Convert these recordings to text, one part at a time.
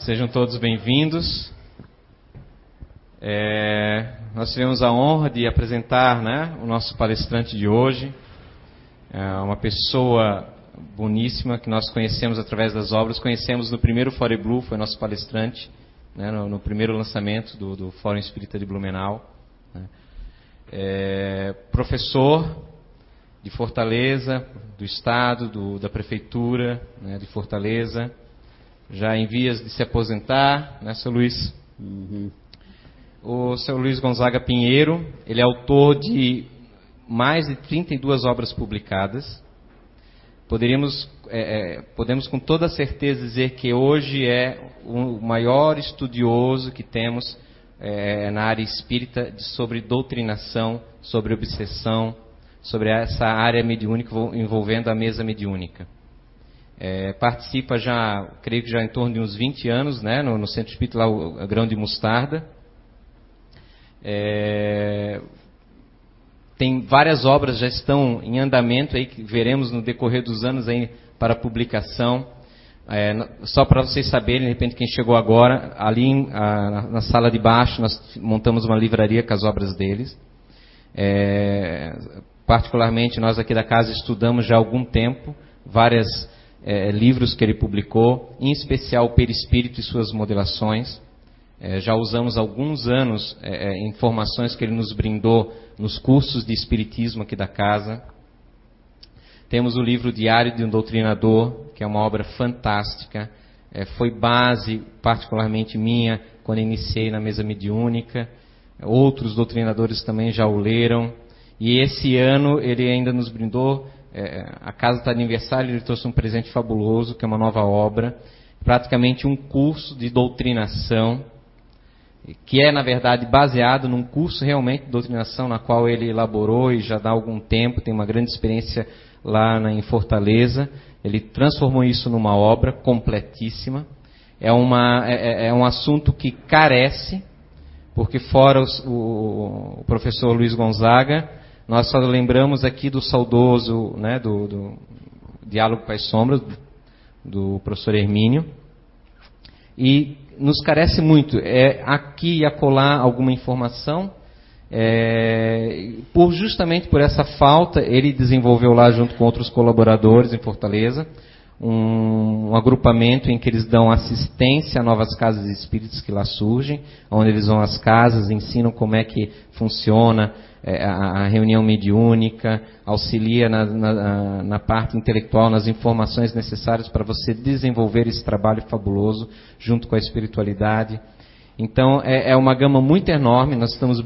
Sejam todos bem-vindos. É, nós tivemos a honra de apresentar né, o nosso palestrante de hoje, é uma pessoa boníssima que nós conhecemos através das obras. Conhecemos no primeiro Fore Blue, foi nosso palestrante, né, no, no, primeiro lançamento do, do Fórum Espírita de Blumenau. Né. É, professor de Fortaleza, do Estado, do, da Prefeitura né, de Fortaleza, já em vias de se aposentar, né, seu Luiz? Uhum. O seu Luiz Gonzaga Pinheiro, ele é autor de mais de 32 obras publicadas. Poderíamos, é, é, podemos com toda certeza dizer que hoje é o maior estudioso que temos é, na área espírita sobre doutrinação, sobre obsessão, sobre essa área mediúnica envolvendo a mesa mediúnica. É, participa já, creio que já em torno de uns 20 anos, né, no, no Centro Espírita lá, o Grão de Mostarda. É, tem várias obras já estão em andamento aí que veremos no decorrer dos anos aí para publicação. É, só para vocês saberem, de repente quem chegou agora, ali a, na sala de baixo nós montamos uma livraria com as obras deles. É, particularmente nós aqui da casa estudamos já há algum tempo vários é, livros que ele publicou, em especial o Perispírito e suas modelações. É, já usamos alguns anos é, é, informações que ele nos brindou nos cursos de Espiritismo aqui da casa. Temos o livro Diário de um Doutrinador, que é uma obra fantástica. É, foi base, particularmente minha, quando iniciei na mesa mediúnica. Outros doutrinadores também já o leram. E esse ano ele ainda nos brindou, é, a casa está de aniversário, ele trouxe um presente fabuloso, que é uma nova obra, praticamente um curso de doutrinação, que é, na verdade, baseado num curso realmente de doutrinação na qual ele elaborou e já dá algum tempo, tem uma grande experiência lá na, em Fortaleza. Ele transformou isso numa obra completíssima. É, uma, é, é, é um assunto que carece, porque fora os, o, o professor Luiz Gonzaga, nós só lembramos aqui do saudoso, né, do, do Diálogo Pai Sombras, do professor Hermínio. E nos carece muito. É aqui e acolá alguma informação. É, por justamente por essa falta, ele desenvolveu lá junto com outros colaboradores em Fortaleza um, um, agrupamento em que eles dão assistência a novas casas espíritas que lá surgem, onde eles vão às casas, ensinam como é que funciona é, a, a, reunião mediúnica, auxilia na, na, na, parte intelectual, nas informações necessárias para você desenvolver esse trabalho fabuloso junto com a espiritualidade. Então é, é uma gama muito enorme, nós estamos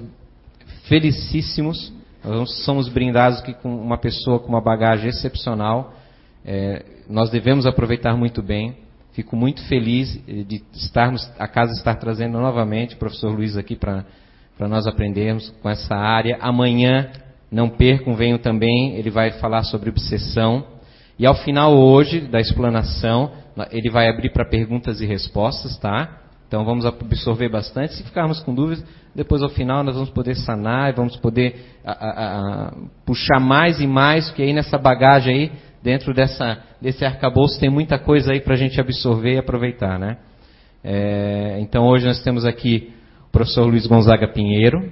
felicíssimos, nós somos brindados aqui com uma pessoa com uma bagagem excepcional. É, nós devemos aproveitar muito bem. Fico muito feliz de estarmos, a casa estar trazendo novamente o professor Luiz aqui para para nós aprendermos com essa área. Amanhã, não percam, venham também, ele vai falar sobre obsessão. E ao final hoje da explanação, ele vai abrir para perguntas e respostas, tá? Então vamos absorver bastante. Se ficarmos com dúvidas, depois ao final nós vamos poder sanar e vamos poder a, a, a, puxar mais e mais, porque aí nessa bagagem aí, dentro dessa, desse arcabouço, tem muita coisa aí para a gente absorver e aproveitar, né? É, então hoje nós temos aqui professor Luiz Gonzaga Pinheiro.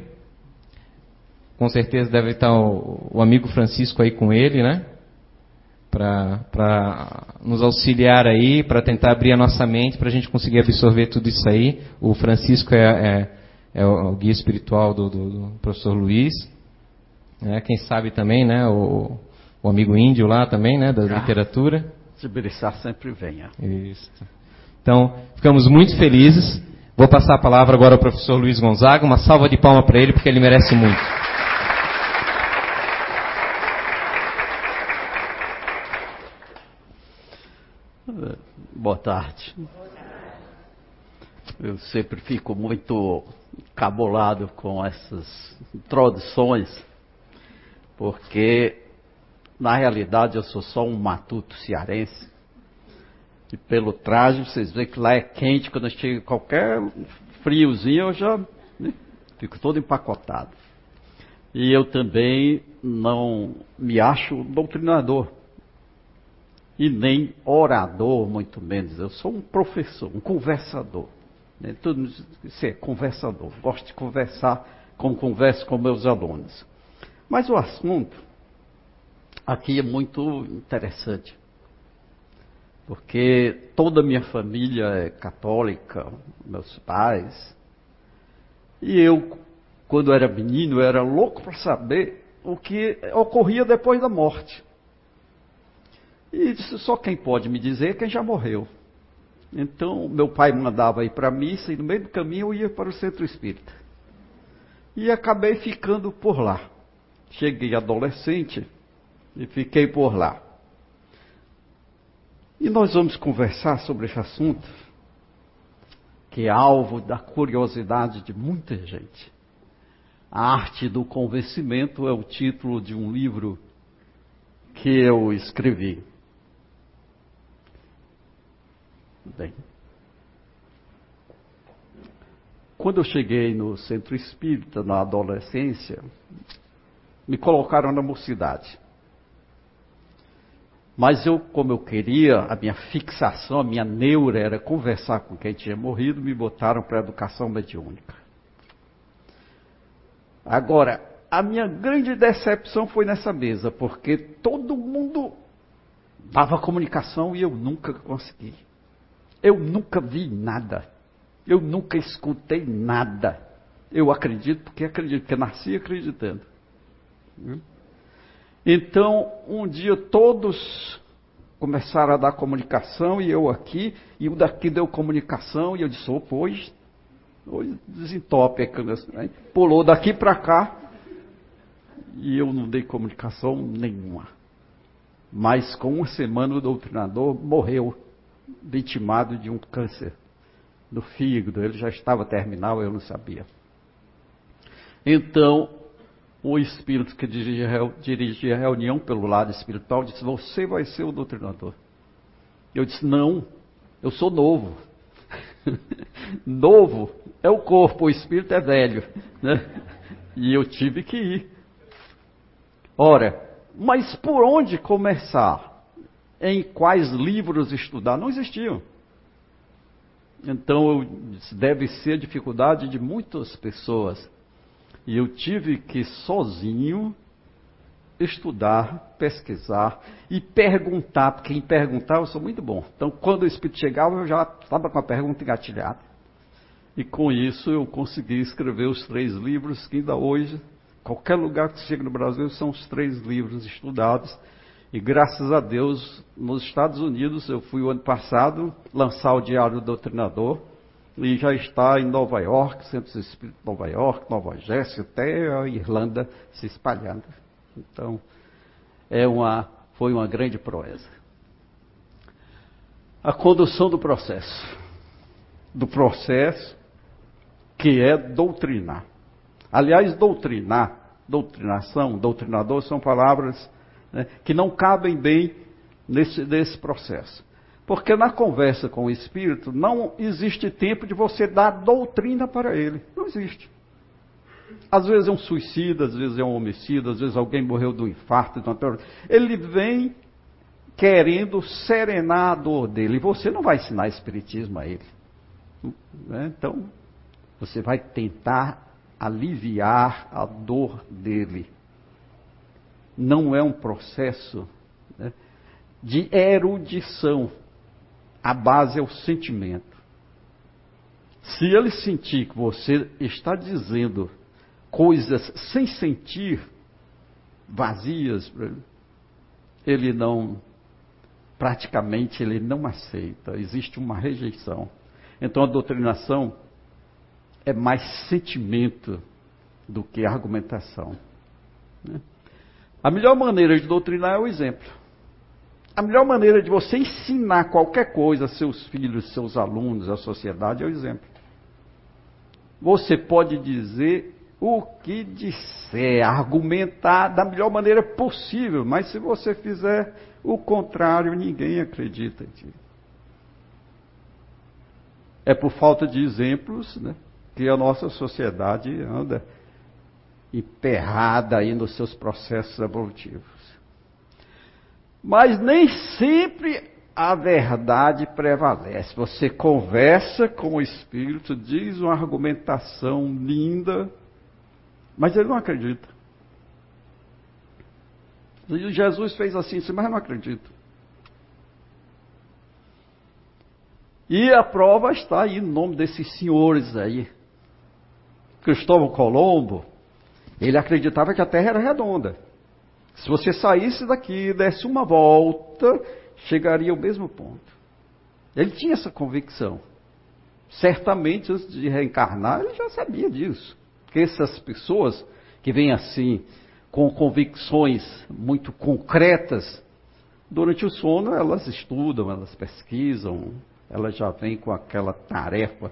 Com certeza deve estar o, o amigo Francisco aí com ele, né? Para nos auxiliar aí, para tentar abrir a nossa mente, para a gente conseguir absorver tudo isso aí. O Francisco é, é, é o guia espiritual do, do, do professor Luiz. É, quem sabe também, né? O, o amigo índio lá também, né? Da ah, literatura. Se belisar sempre venha. Isso. Então, ficamos muito felizes. Vou passar a palavra agora ao professor Luiz Gonzaga. Uma salva de palma para ele, porque ele merece muito. Boa tarde. Eu sempre fico muito cabulado com essas introduções, porque na realidade eu sou só um matuto cearense e pelo traje, vocês veem que lá é quente, quando chega qualquer friozinho, eu já né, fico todo empacotado. E eu também não me acho doutrinador. e nem orador, muito menos. Eu sou um professor, um conversador. Né? Tudo isso é conversador. Gosto de conversar como converso com meus alunos. Mas o assunto aqui é muito interessante. Porque toda a minha família é católica, meus pais. E eu, quando era menino, era louco para saber o que ocorria depois da morte. E disse, só quem pode me dizer é quem já morreu. Então, meu pai mandava ir para a missa e no meio do caminho eu ia para o centro espírita. E acabei ficando por lá. Cheguei adolescente e fiquei por lá. E nós vamos conversar sobre esse assunto, que é alvo da curiosidade de muita gente. A Arte do Convencimento é o título de um livro que eu escrevi. Bem, quando eu cheguei no centro espírita na adolescência, me colocaram na mocidade. Mas eu, como eu queria, a minha fixação, a minha neura era conversar com quem tinha morrido, me botaram para a educação mediúnica. Agora, a minha grande decepção foi nessa mesa, porque todo mundo dava comunicação e eu nunca consegui. Eu nunca vi nada. Eu nunca escutei nada. Eu acredito porque acredito, porque nasci acreditando. Então, um dia todos começaram a dar comunicação e eu aqui, e o daqui deu comunicação e eu disse, opa, hoje, hoje desentope. Né? Pulou daqui para cá e eu não dei comunicação nenhuma. Mas com uma semana o doutrinador morreu vitimado de um câncer no fígado. Ele já estava terminal, eu não sabia. Então, o espírito que dirigia a reunião pelo lado espiritual disse: Você vai ser o doutrinador. Eu disse: Não, eu sou novo. novo é o corpo, o espírito é velho. Né? E eu tive que ir. Ora, mas por onde começar? em quais livros estudar. Não existiam. Então, deve ser a dificuldade de muitas pessoas. E eu tive que sozinho estudar, pesquisar e perguntar, porque em perguntar eu sou muito bom. Então, quando o Espírito chegava, eu já estava com a pergunta engatilhada. E com isso eu consegui escrever os três livros que ainda hoje, qualquer lugar que chega no Brasil, são os três livros estudados e graças a Deus, nos Estados Unidos, eu fui o ano passado lançar o Diário do Doutrinador, e já está em Nova York, Centros Espíritos de Nova York, Nova Jersey, até a Irlanda se espalhando. Então, é uma, foi uma grande proeza. A condução do processo. Do processo que é doutrinar. Aliás, doutrinar, doutrinação, doutrinador são palavras né, que não cabem bem nesse, nesse processo. Porque na conversa com o Espírito não existe tempo de você dar doutrina para ele. Não existe. Às vezes é um suicida, às vezes é um homicida, às vezes alguém morreu de um infarto. De uma... Ele vem querendo serenar a dor dele. E você não vai ensinar Espiritismo a ele. Né? Então, você vai tentar aliviar a dor dele não é um processo né, de erudição. A base é o sentimento. Se ele sentir que você está dizendo coisas sem sentir, vazias, ele não, praticamente ele não aceita, existe uma rejeição. Então a doutrinação é mais sentimento do que argumentação. Né? A melhor maneira de doutrinar é o exemplo. A melhor maneira de você ensinar qualquer coisa a seus filhos, seus alunos, à sociedade é o exemplo. Você pode dizer o que disser, argumentar da melhor maneira possível, mas se você fizer o contrário, ninguém acredita em ti. É por falta de exemplos né, que a nossa sociedade anda emperrada aí nos seus processos evolutivos. Mas nem sempre a verdade prevalece. Você conversa com o Espírito, diz uma argumentação linda, mas ele não acredita. E Jesus fez assim, mas não acredito. E a prova está aí no nome desses senhores aí. Cristóvão Colombo, ele acreditava que a Terra era redonda. Se você saísse daqui desse uma volta, chegaria ao mesmo ponto. Ele tinha essa convicção. Certamente, antes de reencarnar, ele já sabia disso. Que essas pessoas que vêm assim, com convicções muito concretas, durante o sono elas estudam, elas pesquisam, elas já vêm com aquela tarefa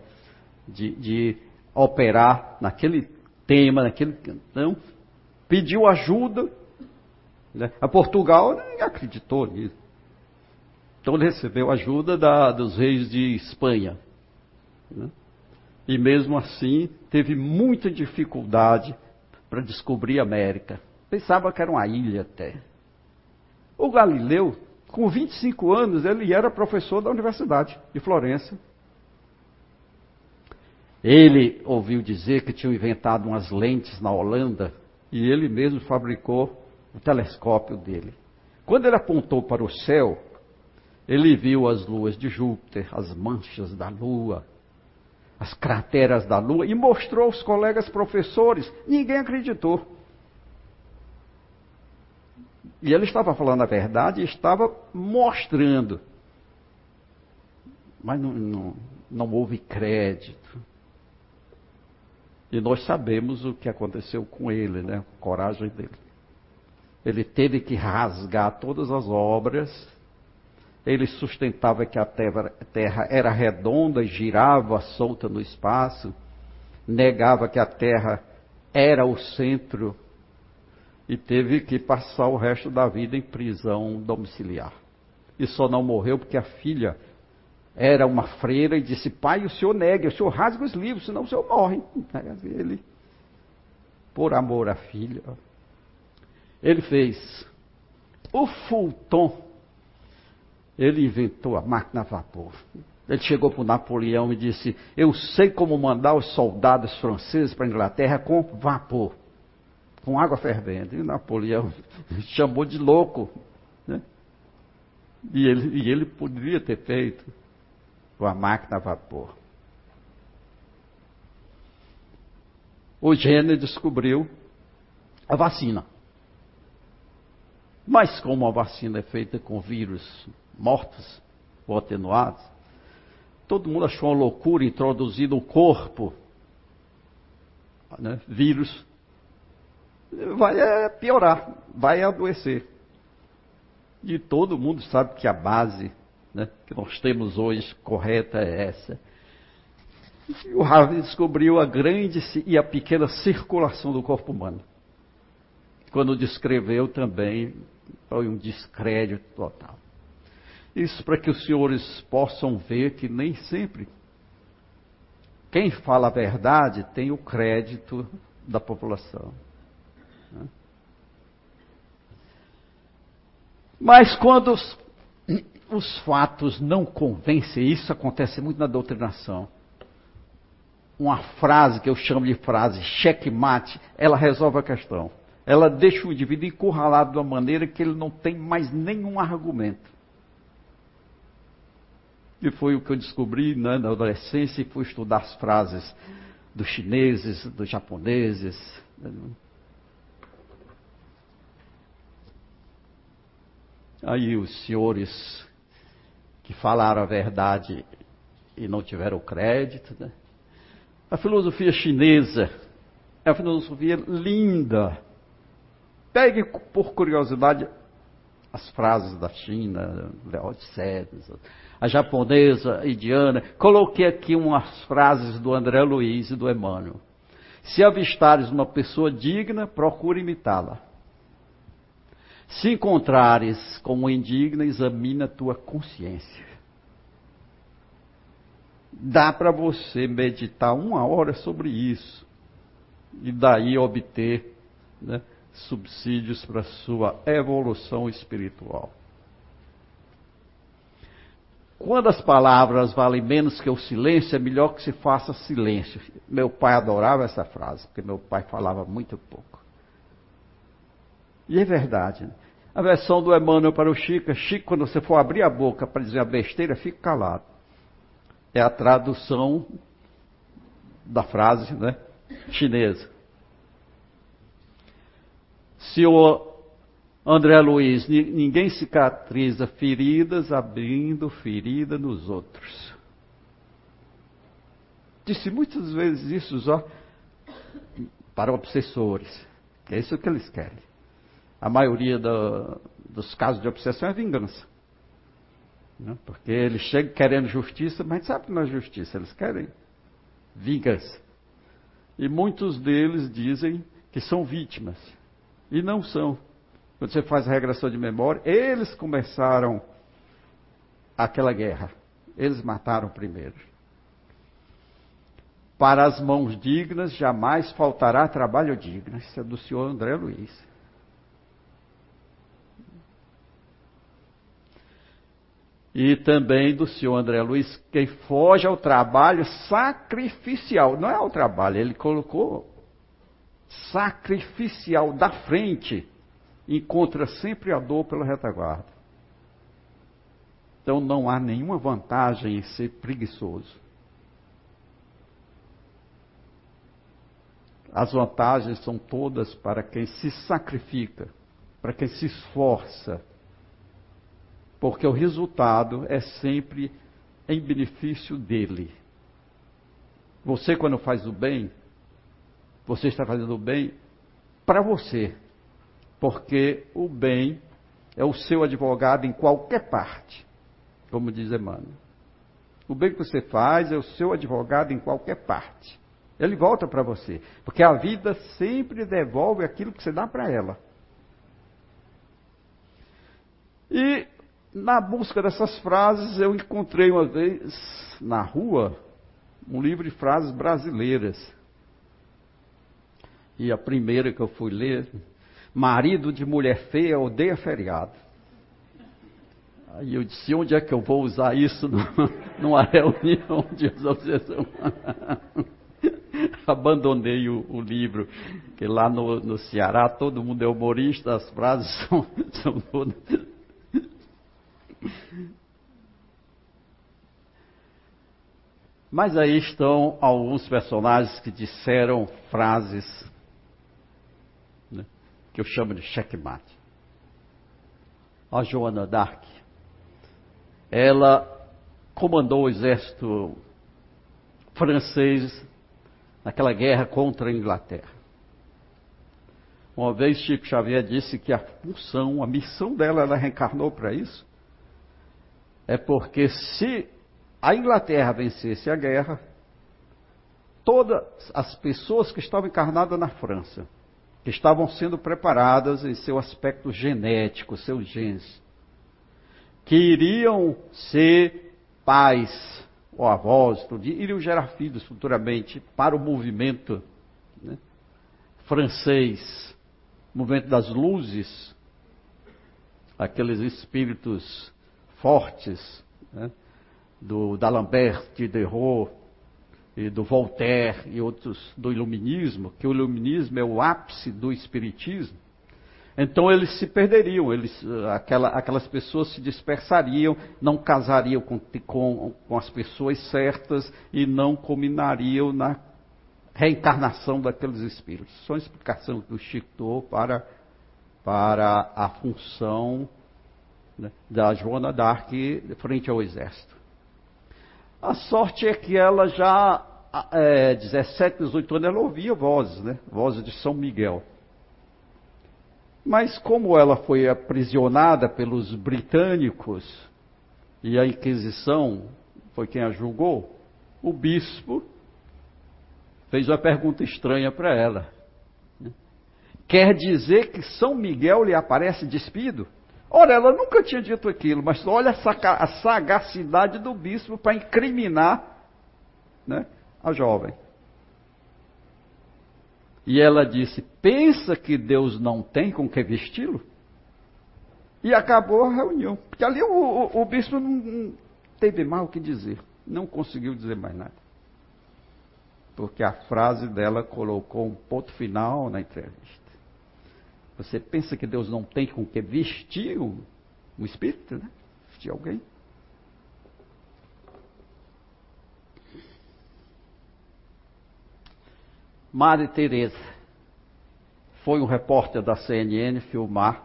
de, de operar naquele tema, naquele. Então, pediu ajuda. Né? A Portugal nem acreditou nisso. Então recebeu ajuda da, dos reis de Espanha. Né? E mesmo assim teve muita dificuldade para descobrir a América. Pensava que era uma ilha até. O Galileu, com 25 anos, ele era professor da Universidade de Florença. Ele ouviu dizer que tinham inventado umas lentes na Holanda e ele mesmo fabricou o telescópio dele. Quando ele apontou para o céu, ele viu as luas de Júpiter, as manchas da Lua, as crateras da Lua e mostrou aos colegas professores. Ninguém acreditou. E ele estava falando a verdade e estava mostrando. Mas não, não, não houve crédito. E nós sabemos o que aconteceu com ele, né? A coragem dele. Ele teve que rasgar todas as obras ele sustentava que a terra era redonda e girava solta no espaço, negava que a terra era o centro e teve que passar o resto da vida em prisão domiciliar. E só não morreu porque a filha era uma freira e disse: Pai, o senhor nega, o senhor rasga os livros, senão o senhor morre. Ele, por amor à filha, ele fez o Fulton ele inventou a máquina a vapor. Ele chegou para o Napoleão e disse: Eu sei como mandar os soldados franceses para a Inglaterra com vapor, com água fervendo. E Napoleão chamou de louco. Né? E, ele, e ele poderia ter feito com a máquina a vapor. O Jenner descobriu a vacina. Mas como a vacina é feita com vírus mortos ou atenuados. Todo mundo achou uma loucura introduzir no corpo né, vírus. Vai é, piorar, vai adoecer. E todo mundo sabe que a base né, que nós temos hoje correta é essa. E o Harvey descobriu a grande e a pequena circulação do corpo humano. Quando descreveu também, foi um descrédito total. Isso para que os senhores possam ver que nem sempre quem fala a verdade tem o crédito da população. Né? Mas quando os, os fatos não convencem, isso acontece muito na doutrinação. Uma frase que eu chamo de frase checkmate, ela resolve a questão. Ela deixa o indivíduo encurralado de uma maneira que ele não tem mais nenhum argumento. E foi o que eu descobri né, na adolescência e fui estudar as frases dos chineses, dos japoneses. Aí os senhores que falaram a verdade e não tiveram crédito. Né? A filosofia chinesa é uma filosofia linda. Pegue por curiosidade as frases da China, a japonesa, indiana. Coloquei aqui umas frases do André Luiz e do Emmanuel. Se avistares uma pessoa digna, procure imitá-la. Se encontrares como indigna, examina a tua consciência. Dá para você meditar uma hora sobre isso e daí obter né, subsídios para sua evolução espiritual. quando as palavras valem menos que o silêncio, é melhor que se faça silêncio. Meu pai adorava essa frase, porque meu pai falava muito pouco. E é verdade. Né? A versão do Emmanuel para o Chico, Chico, quando você for abrir a boca para dizer a besteira, fique calado. É a tradução da frase né, chinesa. Se o André Luiz, ninguém cicatriza feridas abrindo ferida nos outros. Disse muitas vezes isso ó, para obsessores. É isso que eles querem. A maioria do, dos casos de obsessão é vingança. Né? Porque eles chegam querendo justiça, mas sabe que não é justiça, eles querem vingança. E muitos deles dizem que são vítimas. E não são. Quando você faz a regressão de memória, eles começaram aquela guerra. Eles mataram primeiro. Para as mãos dignas jamais faltará trabalho digno. Isso é do senhor André Luiz. E também do senhor André Luiz, quem foge ao trabalho sacrificial. Não é ao trabalho, ele colocou sacrificial da frente encontra sempre a dor pela retaguarda. Então não há nenhuma vantagem em ser preguiçoso. As vantagens são todas para quem se sacrifica, para quem se esforça, porque o resultado é sempre em benefício dele. Você, quando faz o bem, você está fazendo o bem para você, porque o bem é o seu advogado em qualquer parte, como diz Emmanuel. O bem que você faz é o seu advogado em qualquer parte. Ele volta para você, porque a vida sempre devolve aquilo que você dá para ela. E na busca dessas frases, eu encontrei uma vez na rua um livro de frases brasileiras. E a primeira que eu fui ler marido de mulher feia odeia feriado. Aí eu disse, onde é que eu vou usar isso numa reunião de associação? Abandonei o, o, livro, que lá no, no, Ceará todo mundo é humorista, as frases são, são todas. Mas aí estão alguns personagens que disseram frases que eu chamo de checkmate. A Joana d'Arc, ela comandou o exército francês naquela guerra contra a Inglaterra. Uma vez Chico Xavier disse que a função, a missão dela, ela reencarnou para isso, é porque se a Inglaterra vencesse a guerra, todas as pessoas que estavam encarnadas na França que estavam sendo preparadas em seu aspecto genético, seus genes, que iriam ser pais ou avós, iriam gerar filhos futuramente para o movimento né, francês, movimento das luzes, aqueles espíritos fortes né, do d'Alembert, de Derrot, e do Voltaire e outros do Iluminismo, que o Iluminismo é o ápice do Espiritismo, então eles se perderiam, eles, aquela, aquelas pessoas se dispersariam, não casariam com, com, com as pessoas certas e não combinariam na reencarnação daqueles espíritos. Só uma explicação do Chico Tô para, para a função né, da Joana d'Arc frente ao exército. A sorte é que ela já, é, 17, 18 anos, ela ouvia vozes, né? Vozes de São Miguel. Mas como ela foi aprisionada pelos britânicos e a Inquisição foi quem a julgou, o bispo fez uma pergunta estranha para ela. Quer dizer que São Miguel lhe aparece despido? Ora, ela nunca tinha dito aquilo, mas olha a sagacidade do bispo para incriminar né, a jovem. E ela disse: Pensa que Deus não tem com que vesti-lo? E acabou a reunião. Porque ali o, o, o bispo não, teve mais o que dizer. Não conseguiu dizer mais nada. Porque a frase dela colocou um ponto final na entrevista. Você pensa que Deus não tem com que vestir o, o espírito, né? Vestir alguém. Madre Teresa foi um repórter da CNN filmar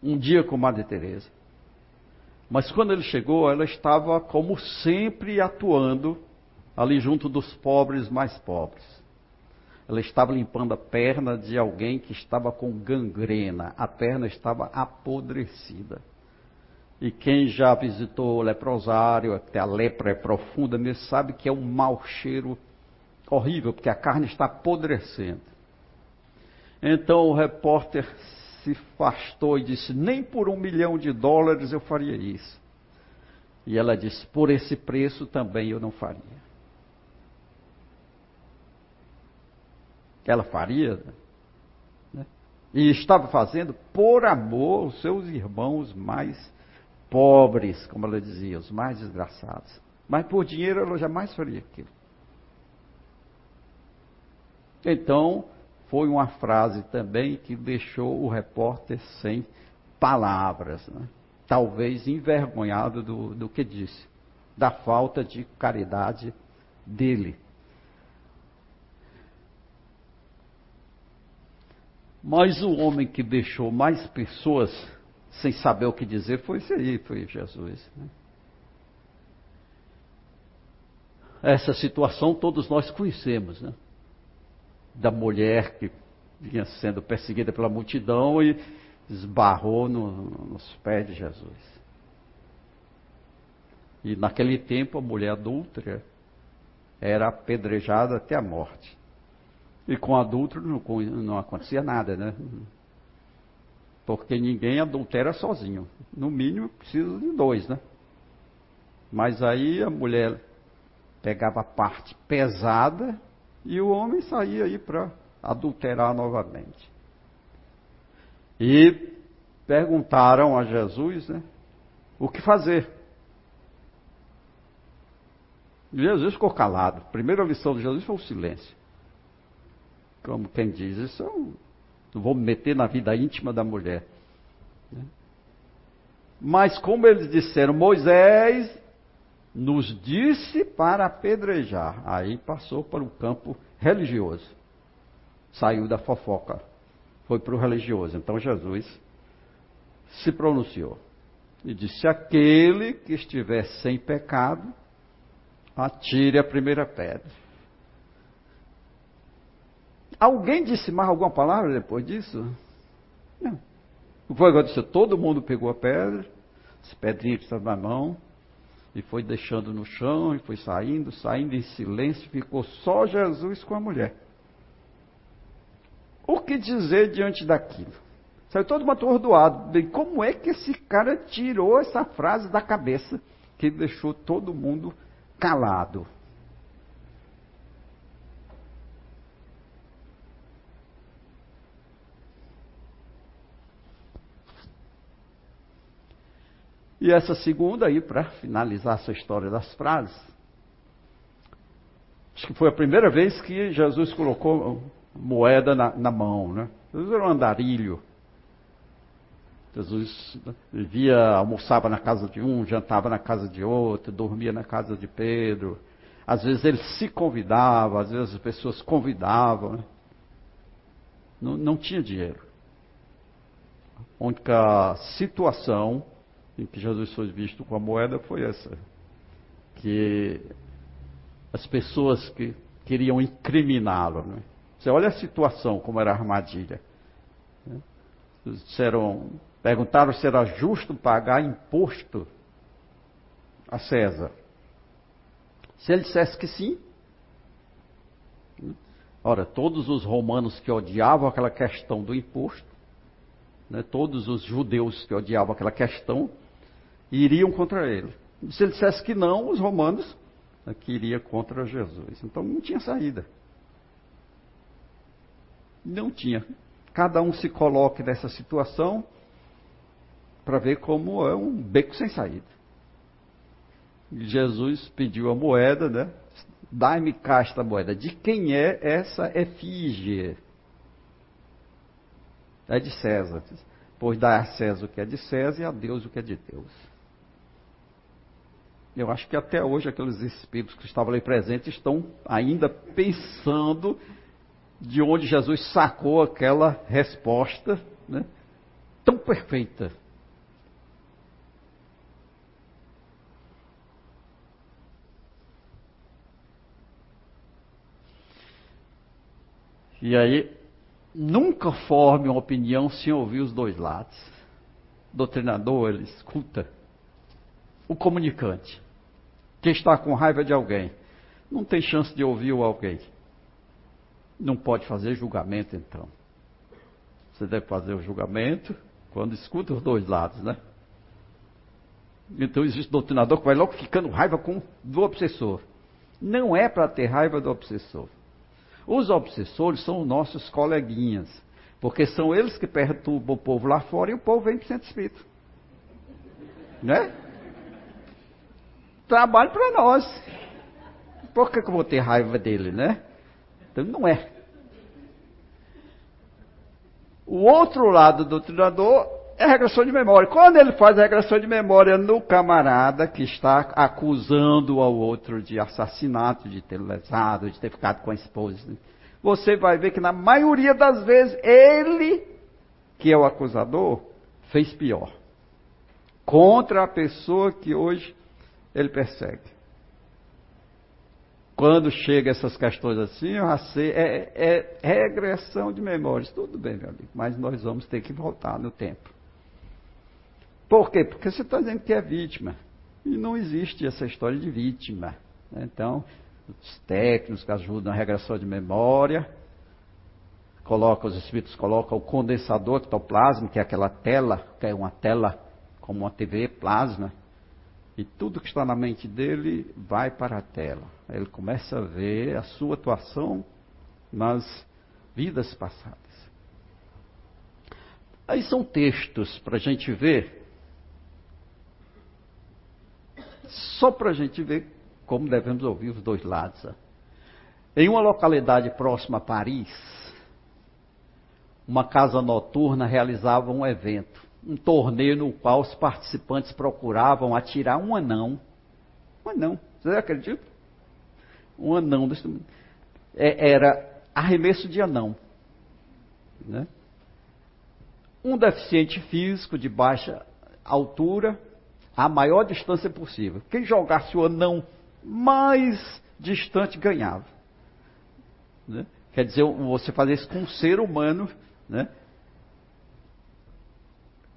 um dia com Madre Teresa. Mas quando ele chegou, ela estava como sempre atuando ali junto dos pobres mais pobres. Ela estava limpando a perna de alguém que estava com gangrena. A perna estava apodrecida. E quem já visitou o leprosário, até a lepra é profunda, mesmo sabe que é um mau cheiro horrível, porque a carne está apodrecendo. Então o repórter se afastou e disse: Nem por um milhão de dólares eu faria isso. E ela disse: Por esse preço também eu não faria. Ela faria. Né? E estava fazendo por amor aos seus irmãos mais pobres, como ela dizia, os mais desgraçados. Mas por dinheiro ela jamais faria aquilo. Então, foi uma frase também que deixou o repórter sem palavras, né? talvez envergonhado do, do que disse, da falta de caridade dele. Mas o homem que deixou mais pessoas sem saber o que dizer foi esse aí, foi Jesus. Né? Essa situação todos nós conhecemos, né? da mulher que vinha sendo perseguida pela multidão e esbarrou no, nos pés de Jesus. E naquele tempo a mulher adúltera era apedrejada até a morte. E com adulto não, não acontecia nada, né? Porque ninguém adultera sozinho. No mínimo precisa de dois, né? Mas aí a mulher pegava a parte pesada e o homem saía aí para adulterar novamente. E perguntaram a Jesus, né, o que fazer. Jesus ficou calado. A primeira lição de Jesus foi o silêncio. Como quem diz, isso eu não vou me meter na vida íntima da mulher. Né? Mas como eles disseram, Moisés nos disse para apedrejar. Aí passou para o campo religioso. Saiu da fofoca. Foi para o religioso. Então Jesus se pronunciou e disse: Aquele que estiver sem pecado, atire a primeira pedra. Alguém disse mais alguma palavra depois disso? Não. O que aconteceu? Todo mundo pegou a pedra, as pedrinhas que estavam na mão, e foi deixando no chão, e foi saindo, saindo em silêncio, ficou só Jesus com a mulher. O que dizer diante daquilo? Saiu todo mundo atordoado. Bem, como é que esse cara tirou essa frase da cabeça que deixou todo mundo calado? E essa segunda aí, para finalizar essa história das frases, acho que foi a primeira vez que Jesus colocou moeda na, na mão, né? Jesus era um andarilho. Jesus via, almoçava na casa de um, jantava na casa de outro, dormia na casa de Pedro. Às vezes ele se convidava, às vezes as pessoas convidavam. Né? Não, não tinha dinheiro. A única situação em que Jesus foi visto com a moeda foi essa. Que as pessoas que queriam incriminá-lo. Né? Você olha a situação, como era a armadilha. Né? Disseram, perguntaram se era justo pagar imposto a César. Se ele dissesse que sim, ora, todos os romanos que odiavam aquela questão do imposto, né, todos os judeus que odiavam aquela questão, iriam contra ele. Se ele dissesse que não, os romanos que iriam contra Jesus. Então não tinha saída. Não tinha. Cada um se coloque nessa situação para ver como é um beco sem saída. Jesus pediu a moeda, né? Dai-me cá esta moeda. De quem é essa efígie? É de César. Pois dá a César o que é de César e a Deus o que é de Deus. Eu acho que até hoje aqueles espíritos que estavam ali presentes estão ainda pensando de onde Jesus sacou aquela resposta né, tão perfeita. E aí, nunca forme uma opinião sem ouvir os dois lados. O doutrinador, ele escuta. O comunicante, que está com raiva de alguém, não tem chance de ouvir alguém. Não pode fazer julgamento, então. Você deve fazer o julgamento quando escuta os dois lados, né? Então existe doutrinador que vai logo ficando raiva com, do obsessor. Não é para ter raiva do obsessor. Os obsessores são os nossos coleguinhas, porque são eles que perturbam o povo lá fora e o povo vem para o centro espírita. Né? Trabalho para nós. Por que, que eu vou ter raiva dele, né? Então não é. O outro lado do treinador é regressão de memória. Quando ele faz a regressão de memória no camarada que está acusando ao outro de assassinato, de ter lesado, de ter ficado com a esposa, você vai ver que na maioria das vezes ele, que é o acusador, fez pior. Contra a pessoa que hoje ele persegue. Quando chega essas questões assim, é, é, é regressão de memórias. Tudo bem, meu amigo, mas nós vamos ter que voltar no tempo. Por quê? Porque você está dizendo que é vítima. E não existe essa história de vítima. Né? Então, os técnicos que ajudam a regressão de memória, coloca, os espíritos colocam o condensador ectoplasma, que é aquela tela, que é uma tela como uma TV plasma, e tudo que está na mente dele vai para a tela. Ele começa a ver a sua atuação nas vidas passadas. Aí são textos para a gente ver só para a gente ver como devemos ouvir os dois lados. Em uma localidade próxima a Paris, uma casa noturna realizava um evento, um torneio no qual os participantes procuravam atirar um anão. Um anão, você acredita? Um anão. É, era arremesso de anão. Né? Um deficiente físico de baixa altura a maior distância possível. Quem jogasse o anão mais distante ganhava. Né? Quer dizer, você fazer isso com um ser humano, né?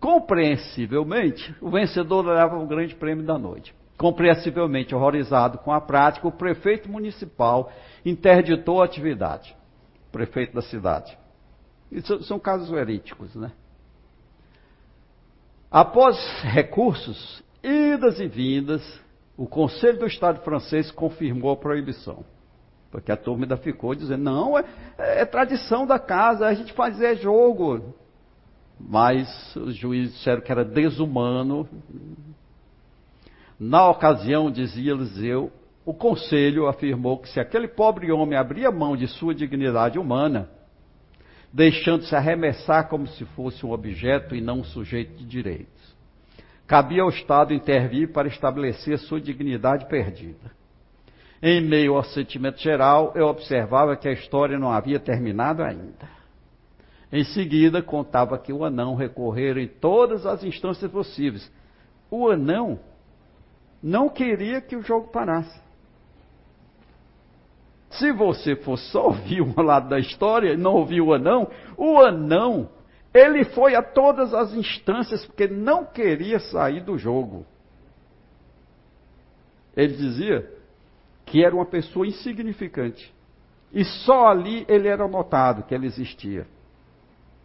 Compreensivelmente, o vencedor leva o grande prêmio da noite. Compreensivelmente horrorizado com a prática, o prefeito municipal interditou a atividade. O prefeito da cidade. Isso são casos verídicos, né? Após recursos, idas e vindas, o Conselho do Estado francês confirmou a proibição. Porque a turma ainda ficou dizendo, não, é, é tradição da casa, a gente fazia jogo. Mas os juízes disseram que era desumano. Na ocasião, dizia Eliseu, o conselho afirmou que se aquele pobre homem abria mão de sua dignidade humana, deixando-se arremessar como se fosse um objeto e não um sujeito de direito, cabia ao Estado intervir para estabelecer sua dignidade perdida. Em meio ao sentimento geral, eu observava que a história não havia terminado ainda. Em seguida, contava que o anão recorrera em todas as instâncias possíveis. O anão não queria que o jogo parasse. Se você for só ouvir um lado da história e não ouvir o anão, o anão ele foi a todas as instâncias porque não queria sair do jogo. Ele dizia que era uma pessoa insignificante. E só ali ele era notado que ele existia.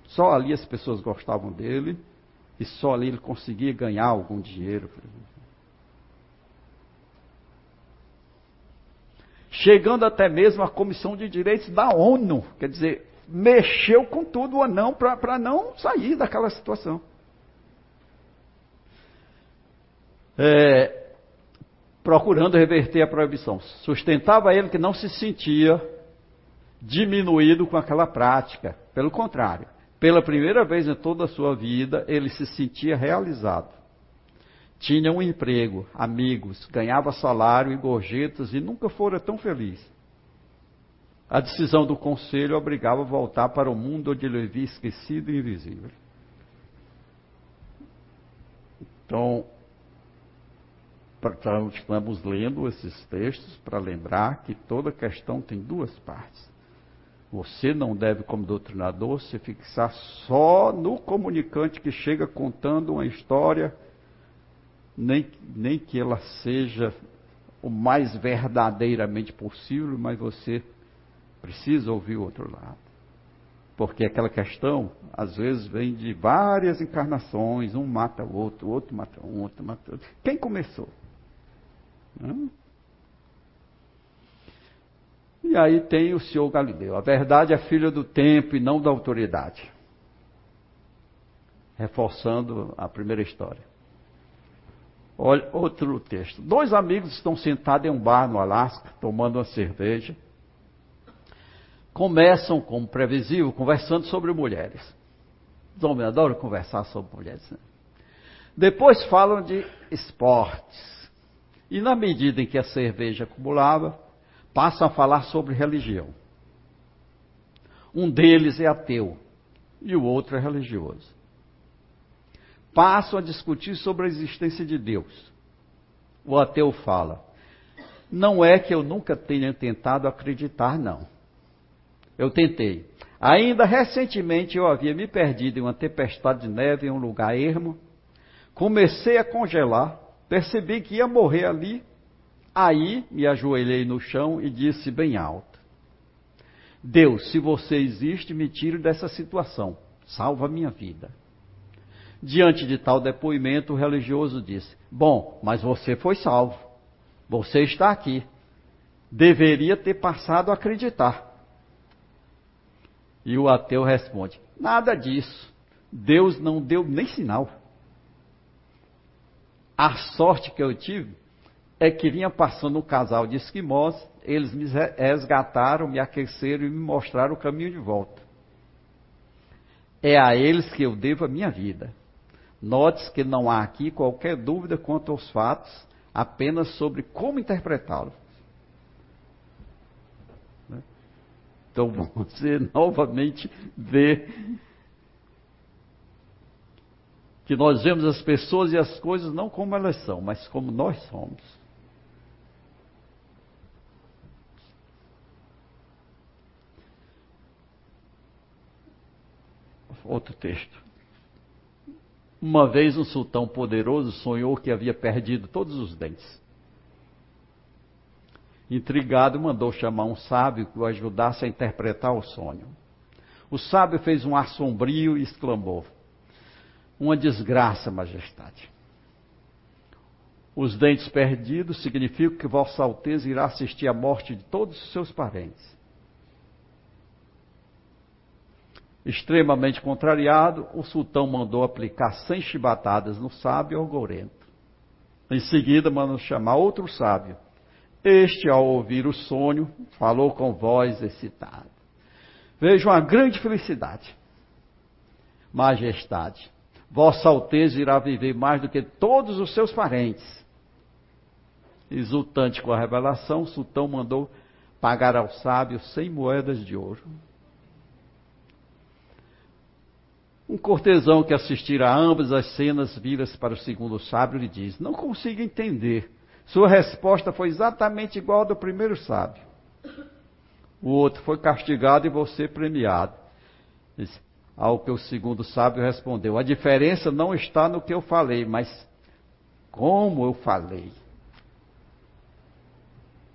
Só ali as pessoas gostavam dele e só ali ele conseguia ganhar algum dinheiro. Chegando até mesmo à Comissão de Direitos da ONU, quer dizer, mexeu com tudo o anão para não sair daquela situação. É, procurando reverter a proibição. Sustentava ele que não se sentia diminuído com aquela prática. Pelo contrário, pela primeira vez em toda a sua vida, ele se sentia realizado. Tinha um emprego, amigos, ganhava salário e gorjetas e nunca fora tão feliz. A decisão do conselho obrigava a voltar para o mundo onde ele havia esquecido e invisível. Então, estamos lendo esses textos para lembrar que toda questão tem duas partes. Você não deve, como doutrinador, se fixar só no comunicante que chega contando uma história, nem, nem que ela seja o mais verdadeiramente possível, mas você precisa ouvir o outro lado. Porque aquela questão, às vezes, vem de várias encarnações, um mata o outro, o outro mata um, outro mata outro. Quem começou? Hum? E aí tem o senhor Galileu. A verdade é filha do tempo e não da autoridade. Reforçando a primeira história. Olha, outro texto. Dois amigos estão sentados em um bar no Alasca, tomando uma cerveja. Começam, como previsível, conversando sobre mulheres. Os homens adoram conversar sobre mulheres. Né? Depois falam de esportes. E na medida em que a cerveja acumulava, passam a falar sobre religião. Um deles é ateu e o outro é religioso. Passam a discutir sobre a existência de Deus. O ateu fala: Não é que eu nunca tenha tentado acreditar, não. Eu tentei. Ainda recentemente eu havia me perdido em uma tempestade de neve em um lugar ermo. Comecei a congelar, percebi que ia morrer ali Aí me ajoelhei no chão e disse bem alto: Deus, se você existe, me tire dessa situação, salva minha vida. Diante de tal depoimento, o religioso disse: Bom, mas você foi salvo. Você está aqui. Deveria ter passado a acreditar. E o ateu responde: Nada disso. Deus não deu nem sinal. A sorte que eu tive é que vinha passando um casal de esquimós, eles me resgataram, me aqueceram e me mostraram o caminho de volta. É a eles que eu devo a minha vida. Note que não há aqui qualquer dúvida quanto aos fatos, apenas sobre como interpretá-los. Né? Então você novamente vê que nós vemos as pessoas e as coisas não como elas são, mas como nós somos. Outro texto. Uma vez um sultão poderoso sonhou que havia perdido todos os dentes. Intrigado, mandou chamar um sábio que o ajudasse a interpretar o sonho. O sábio fez um ar sombrio e exclamou: Uma desgraça, majestade. Os dentes perdidos significam que Vossa Alteza irá assistir à morte de todos os seus parentes. Extremamente contrariado, o sultão mandou aplicar cem chibatadas no sábio algorento. Em seguida, mandou chamar outro sábio. Este, ao ouvir o sonho, falou com voz excitada. Vejo uma grande felicidade. Majestade, Vossa Alteza irá viver mais do que todos os seus parentes. Exultante com a revelação, o sultão mandou pagar ao sábio cem moedas de ouro. Um cortesão que assistira a ambas as cenas vira-se para o segundo sábio lhe diz: Não consigo entender. Sua resposta foi exatamente igual ao do primeiro sábio. O outro foi castigado e você premiado. Ao que o segundo sábio respondeu: A diferença não está no que eu falei, mas como eu falei.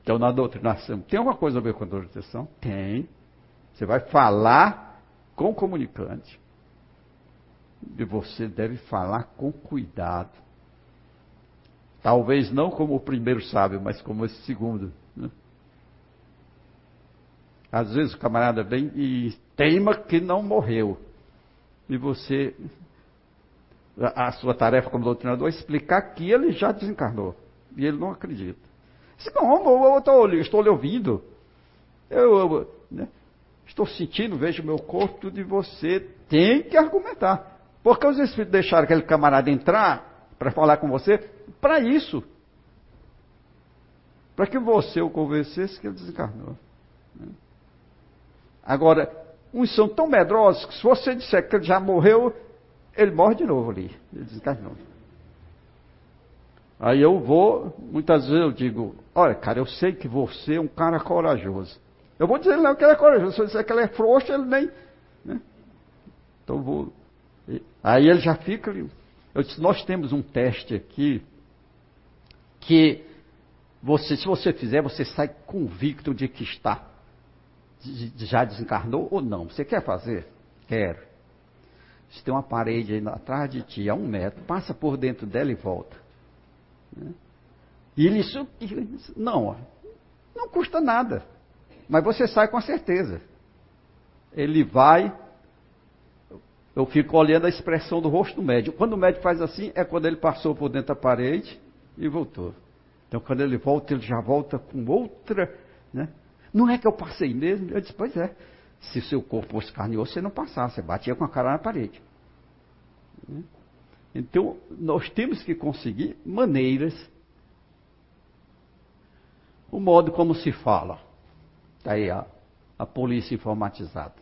Então, na doutrinação, tem alguma coisa a ver com a doutrinação? Tem. Você vai falar com o comunicante. E você deve falar com cuidado. Talvez não como o primeiro sábio, mas como esse segundo. Né? Às vezes o camarada vem e teima que não morreu. E você, a sua tarefa como doutrinador é explicar que ele já desencarnou. E ele não acredita. Disse, como? Eu estou, lhe ouvindo. Eu, eu né, estou sentindo, vejo o meu corpo, tudo de você. Tem que argumentar. Porque os Espíritos deixaram aquele camarada entrar para falar com você para isso. Para que você o convencesse que ele desencarnou. Agora, uns são tão medrosos que se você disser que ele já morreu, ele morre de novo ali. Ele desencarnou. Aí eu vou, muitas vezes eu digo, olha, cara, eu sei que você é um cara corajoso. Eu vou dizer não que ele é corajoso, se eu disser que ele é frouxo, ele nem. Né? Então eu vou. Aí ele já fica. Eu disse, nós temos um teste aqui que você, se você fizer, você sai convicto de que está. Já desencarnou ou não? Você quer fazer? Quero. Se tem uma parede aí atrás de ti, a um metro, passa por dentro dela e volta. Né? E ele não, não custa nada. Mas você sai com certeza. Ele vai. Eu fico olhando a expressão do rosto do médico. Quando o médico faz assim, é quando ele passou por dentro da parede e voltou. Então, quando ele volta, ele já volta com outra. Né? Não é que eu passei mesmo? Eu disse, pois é. Se o seu corpo fosse carne você não passava, você batia com a cara na parede. Né? Então, nós temos que conseguir maneiras. O modo como se fala. Está aí a, a polícia informatizada.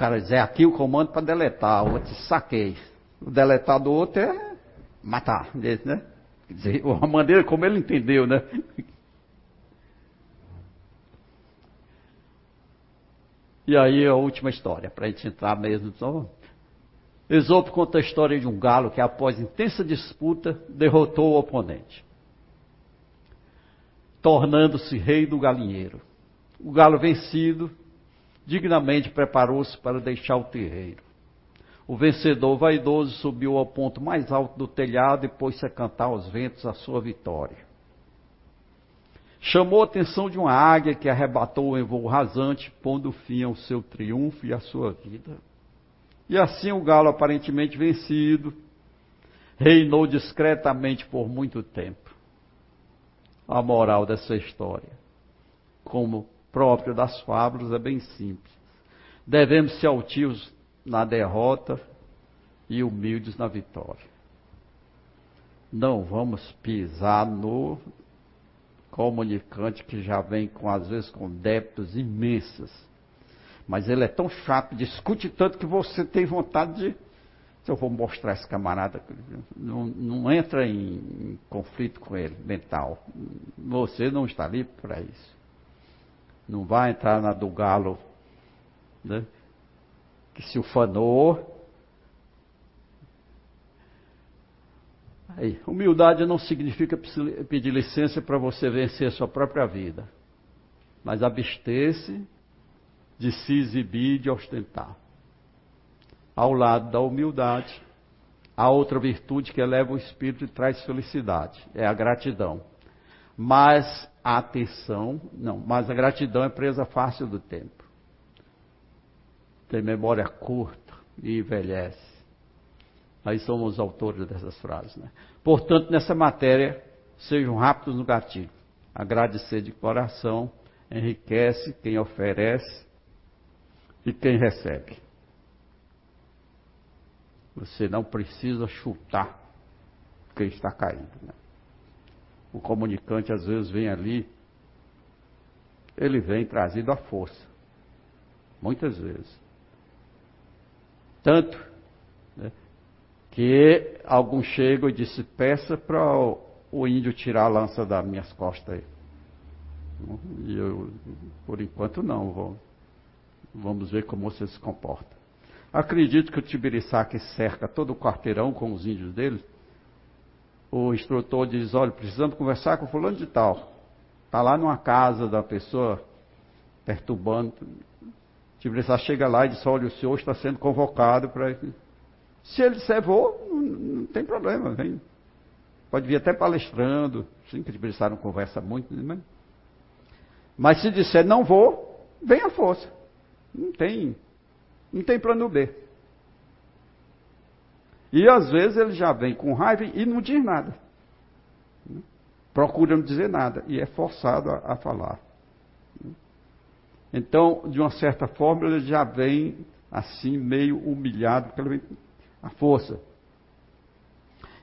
Cara diz, é aqui o comando para deletar, o outro saquei. O deletar do outro é matar, né? Quer dizer, a maneira como ele entendeu, né? E aí a última história, para a gente entrar mesmo. Então, Esopo conta a história de um galo que, após intensa disputa, derrotou o oponente, tornando-se rei do galinheiro. O galo vencido, dignamente preparou-se para deixar o terreiro. O vencedor vaidoso subiu ao ponto mais alto do telhado e pôs-se a cantar aos ventos a sua vitória. Chamou a atenção de uma águia que arrebatou em voo rasante, pondo fim ao seu triunfo e à sua vida. E assim o galo, aparentemente vencido, reinou discretamente por muito tempo. A moral dessa história, como próprio das fábulas, é bem simples. Devemos ser altivos na derrota e humildes na vitória. Não vamos pisar no comunicante que já vem com às vezes com débitos imensas. Mas ele é tão chato, discute tanto que você tem vontade de. Se eu vou mostrar esse camarada, não, não entra em, em conflito com ele mental. Você não está ali para isso. Não vai entrar na do galo, né? que se ufanou. Aí, humildade não significa pedir licença para você vencer a sua própria vida, mas abster-se de se exibir de ostentar. Ao lado da humildade, há outra virtude que eleva o espírito e traz felicidade, é a gratidão. Mas a atenção, não, mas a gratidão é presa fácil do tempo tem memória curta e envelhece. Aí somos os autores dessas frases. Né? Portanto, nessa matéria, sejam rápidos no gatilho. Agradecer de coração enriquece quem oferece e quem recebe. Você não precisa chutar quem está caindo. Né? O comunicante às vezes vem ali, ele vem trazido à força. Muitas vezes. Tanto né, que alguns chegam e disse, peça para o, o, índio tirar a lança das minhas costas aí. E eu, por enquanto não, vou, vamos ver como você se comporta. Acredito que o Tibiriçá que cerca todo o quarteirão com os índios dele, o instrutor diz, olha, precisamos conversar com fulano de tal. Está lá numa casa da pessoa, perturbando. Tibressá chega lá e diz: Olha, o senhor está sendo convocado para. Se ele disser vou, não, não tem problema, vem. Pode vir até palestrando. Sim, que Tibressá não conversa muito, né? Mas se disser não vou, vem a força. Não tem, não tem plano B. E às vezes ele já vem com raiva e não diz nada. procura não dizer nada e é forçado a, a falar. Então, de uma certa forma, ele já vem assim, meio humilhado pela a força.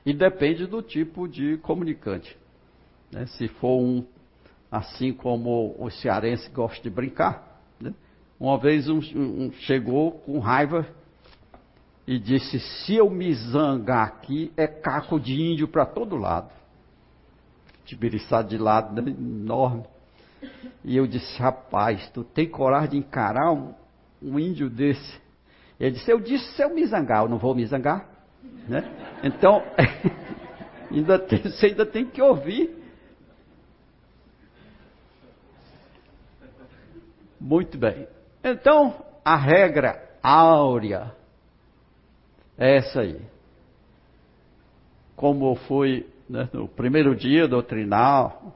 E depende do tipo de comunicante. Né? Se for um, assim como o cearense gosta de brincar, né? uma vez um, um chegou com raiva e disse: Se eu me zangar aqui, é caco de índio para todo lado. Tibiriçado de lado, né? enorme. E eu disse: Rapaz, tu tem coragem de encarar um, um índio desse? Ele disse: Eu disse: Se eu me zangar, eu não vou me zangar. Né? Então, ainda tem, você ainda tem que ouvir. Muito bem. Então, a regra áurea é essa aí. Como foi né, no primeiro dia doutrinal,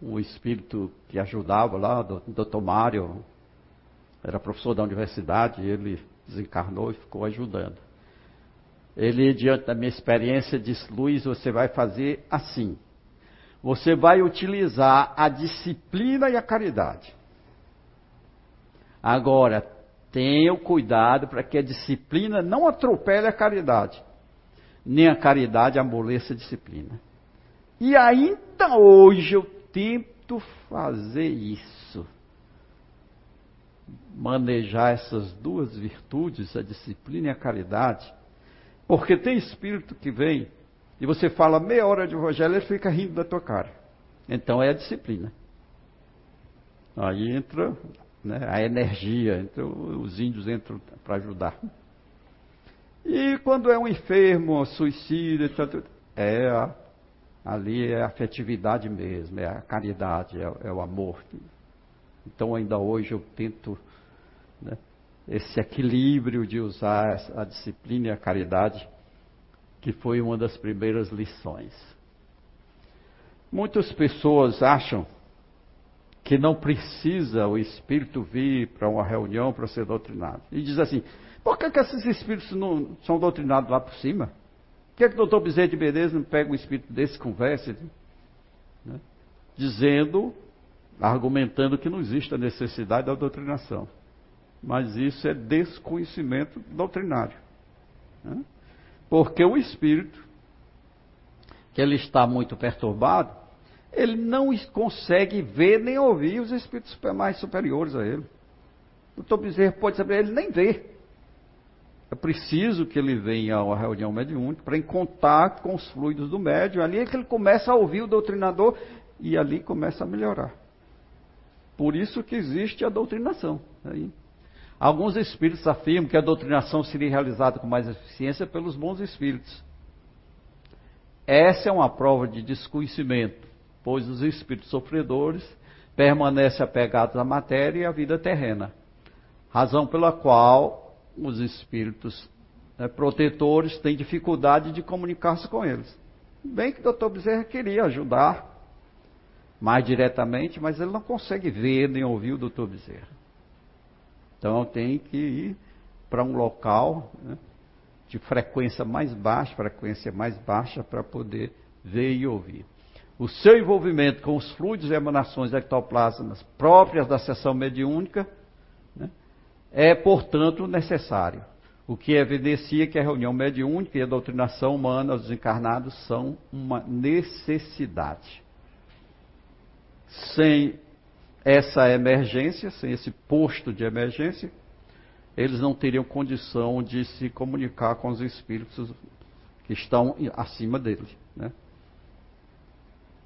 o espírito que ajudava lá, o doutor Mário, era professor da universidade, ele desencarnou e ficou ajudando. Ele, diante da minha experiência, disse: Luiz, você vai fazer assim. Você vai utilizar a disciplina e a caridade. Agora, Tenha o cuidado para que a disciplina não atropele a caridade, nem a caridade amoleça a disciplina. E ainda hoje eu tento fazer isso. Manejar essas duas virtudes, a disciplina e a caridade. Porque tem espírito que vem e você fala meia hora de evangelho, ele fica rindo da tua cara. Então é a disciplina. Aí entra né, a energia, então os índios entram para ajudar. E quando é um enfermo, suicida, é a, ali é a afetividade mesmo, é a caridade, é, é o amor. Então ainda hoje eu tento né, esse equilíbrio de usar a disciplina e a caridade, que foi uma das primeiras lições. Muitas pessoas acham que não precisa o espírito vir para uma reunião para ser doutrinado. E diz assim: por que, que esses espíritos não são doutrinados lá por cima? Por que, que o doutor Bezerra de Beleza não pega um espírito desse conversa? Né? Dizendo, argumentando que não existe a necessidade da doutrinação. Mas isso é desconhecimento doutrinário. Né? Porque o espírito, que ele está muito perturbado, ele não consegue ver nem ouvir os espíritos mais superiores a ele. O doutor Bezerra pode saber, ele nem vê. É preciso que ele venha a uma reunião mediúnica para em contato com os fluidos do médium. Ali é que ele começa a ouvir o doutrinador e ali começa a melhorar. Por isso que existe a doutrinação. Aí. Alguns espíritos afirmam que a doutrinação seria realizada com mais eficiência pelos bons espíritos. Essa é uma prova de desconhecimento pois os espíritos sofredores permanecem apegados à matéria e à vida terrena. Razão pela qual os espíritos né, protetores têm dificuldade de comunicar-se com eles. Bem que o doutor Bezerra queria ajudar mais diretamente, mas ele não consegue ver nem ouvir o doutor Bezerra. Então tem que ir para um local né, de frequência mais baixa, frequência mais baixa, para poder ver e ouvir o seu envolvimento com os fluidos e emanações ectoplasmas próprias da sessão mediúnica né, é, portanto, necessário. O que evidencia que a reunião mediúnica e a doutrinação humana aos desencarnados são uma necessidade. Sem essa emergência, sem esse posto de emergência, eles não teriam condição de se comunicar com os espíritos que estão acima deles. Né?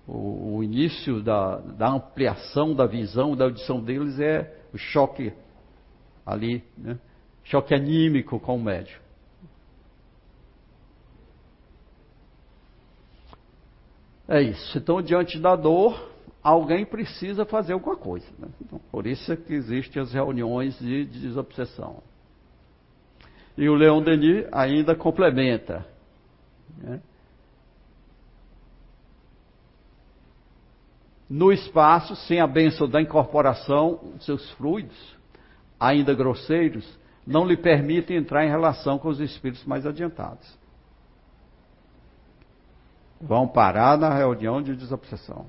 O, o início da, da, ampliação da visão, da audição deles é o choque ali, né? choque anímico com o médium. É isso. Então, diante da dor, alguém precisa fazer alguma coisa. Né? Então, por isso é que existem as reuniões de, de desobsessão. E o Leon Denis ainda complementa. Né? No espaço, sem a bênção da incorporação, seus fluidos, ainda grosseiros, não lhe permitem entrar em relação com os espíritos mais adiantados. Vão parar na reunião de desobsessão.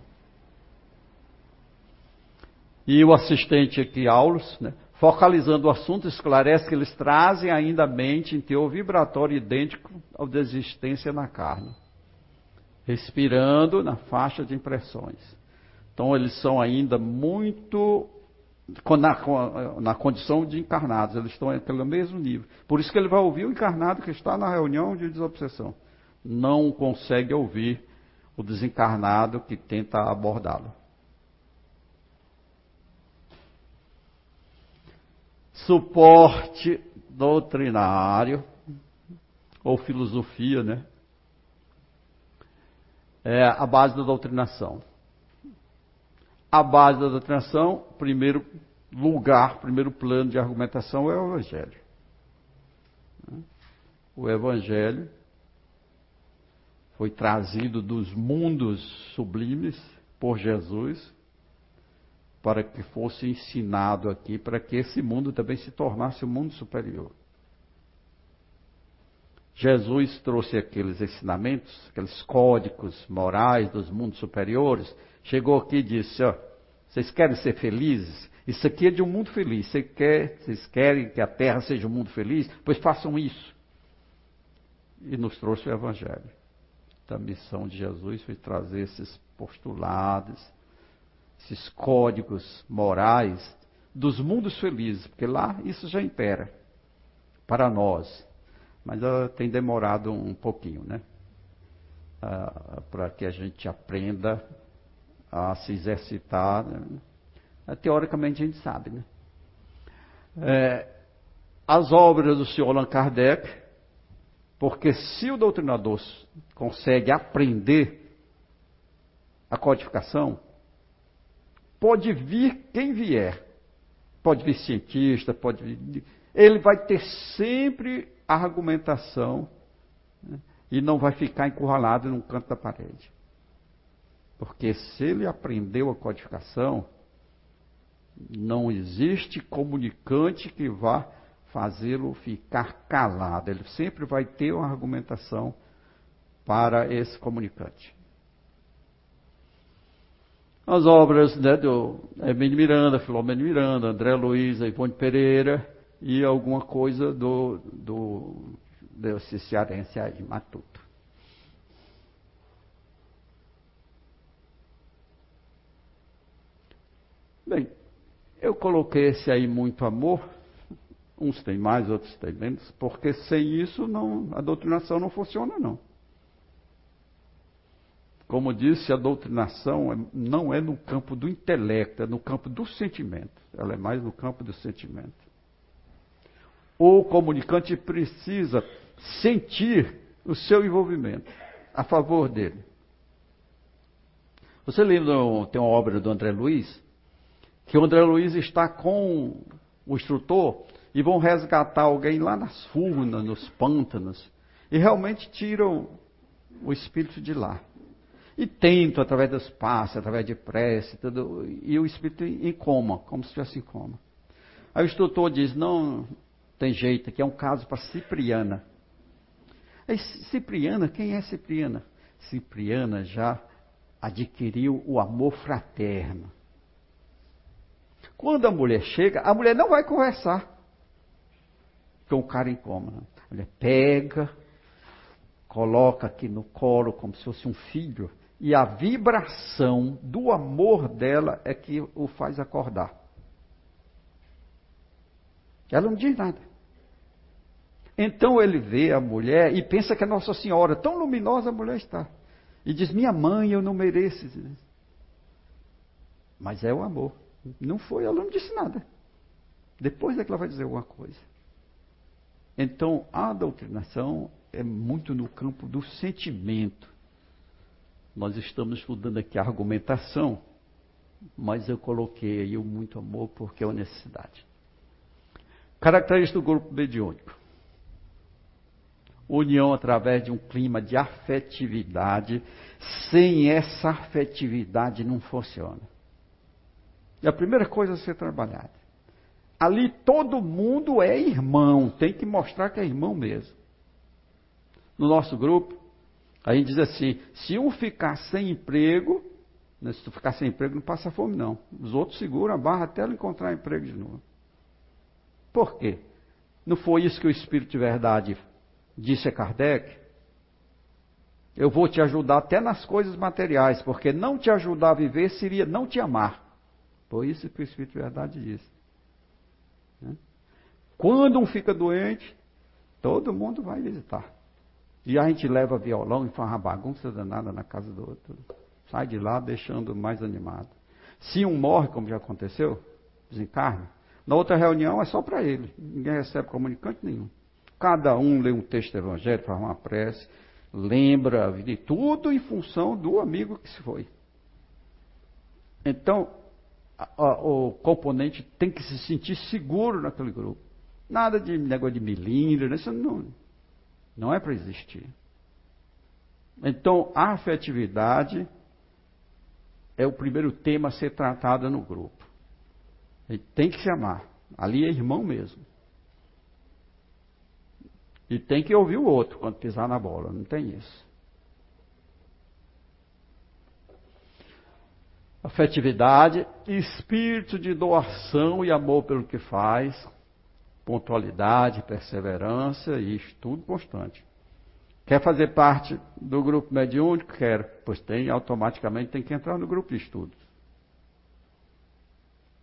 E o assistente aqui, Aulus, né, focalizando o assunto, esclarece que eles trazem ainda a mente em teor vibratório idêntico ao da existência na carne, respirando na faixa de impressões. Então, eles são ainda muito na, na, condição de encarnados, eles estão pelo mesmo nível. Por isso que ele vai ouvir o encarnado que está na reunião de desobsessão. Não consegue ouvir o desencarnado que tenta abordá-lo. suporte doutrinário ou filosofia, né? É a base da doutrinação. A base da doutrinação, primeiro lugar, primeiro plano de argumentação é o Evangelho. O Evangelho foi trazido dos mundos sublimes por Jesus para que fosse ensinado aqui, para que esse mundo também se tornasse um mundo superior. Jesus trouxe aqueles ensinamentos, aqueles códigos morais dos mundos superiores, chegou aqui e disse: ó, vocês querem ser felizes? Isso aqui é de um mundo feliz. Você quer, vocês querem que a Terra seja um mundo feliz? Pois façam isso. E nos trouxe o Evangelho. Então, a missão de Jesus foi trazer esses postulados, esses códigos morais dos mundos felizes, porque lá isso já impera para nós. Mas uh, tem demorado um pouquinho, né? Uh, para que a gente aprenda a se exercitar. Né? Uh, teoricamente a gente sabe, né? É, as obras do senhor Allan Kardec, porque se o doutrinador consegue aprender a codificação, Pode vir quem vier. Pode vir cientista, pode vir. Ele vai ter sempre argumentação né, e não vai ficar encurralado num canto da parede. Porque se ele aprendeu a codificação, não existe comunicante que vá fazê-lo ficar calado. Ele sempre vai ter uma argumentação para esse comunicante as obras né, do Hermínio Miranda, Filomeno Miranda, André Luiz, Ivone Pereira e alguma coisa do, do desse cearense aí, Matuto. Bem, eu coloquei esse aí muito amor, uns têm mais, outros têm menos, porque sem isso não, a doutrinação não funciona não. Como disse, a doutrinação é, não é no campo do intelecto, é no campo do sentimento. Ela é mais no campo do sentimento. O comunicante precisa sentir o seu envolvimento a favor dele. Você lembra, tem uma obra do André Luiz, que o André Luiz está com o instrutor e vão resgatar alguém lá nas furnas, nos pântanos, e realmente tiram o espírito de lá. E tento, através dos passos, através de prece, tudo, e o espírito em coma, como se estivesse em coma. Aí o instrutor diz: não tem jeito, aqui é um caso para Cipriana. Aí, Cipriana, quem é Cipriana? Cipriana já adquiriu o amor fraterno. Quando a mulher chega, a mulher não vai conversar com o cara em coma. A mulher pega, coloca aqui no colo como se fosse um filho e a vibração do amor dela é que o faz acordar. Ela não diz nada. Então ele vê a mulher e pensa que é Nossa Senhora, tão luminosa a mulher está. E diz: Minha mãe, eu não mereço. Mas é o amor. Não foi, ela não disse nada. Depois é que ela vai dizer alguma coisa. Então a doutrinação é muito no campo do sentimento. Nós estamos estudando aqui a argumentação, mas eu coloquei aí o muito amor porque é uma necessidade. Característica do grupo mediúnico. União através de um clima de afetividade. Sem essa afetividade não funciona. E a primeira coisa a ser trabalhada. Ali todo mundo é irmão, tem que mostrar que é irmão mesmo. No nosso grupo, Aí diz assim: se um ficar sem emprego, né, se tu ficar sem emprego, não passa fome, não. Os outros seguram a barra até ela encontrar emprego de novo. Por quê? Não foi isso que o Espírito de Verdade disse a Kardec? Eu vou te ajudar até nas coisas materiais, porque não te ajudar a viver seria não te amar. Foi isso que o Espírito de Verdade disse. Né? Quando um fica doente, todo mundo vai visitar. E a gente leva violão e faz uma bagunça danada na casa do outro. Sai de lá deixando mais animado. Se um morre, como já aconteceu, desencarna, na outra reunião é só para ele. Ninguém recebe comunicante nenhum. Cada um lê um texto evangélico, faz uma prece, lembra de tudo em função do amigo que se foi. Então, o componente tem que se sentir seguro naquele grupo. Nada de negócio de milindre, isso não, não é para existir. Então, a afetividade é o primeiro tema a ser tratado no grupo. Ele tem que se amar. Ali é irmão mesmo. E tem que ouvir o outro quando pisar na bola, não tem isso. Afetividade, espírito de doação e amor pelo que faz, pontualidade, perseverança e estudo constante. Quer fazer parte do grupo mediúnico? Quer. Pois tem, automaticamente tem que entrar no grupo de estudos.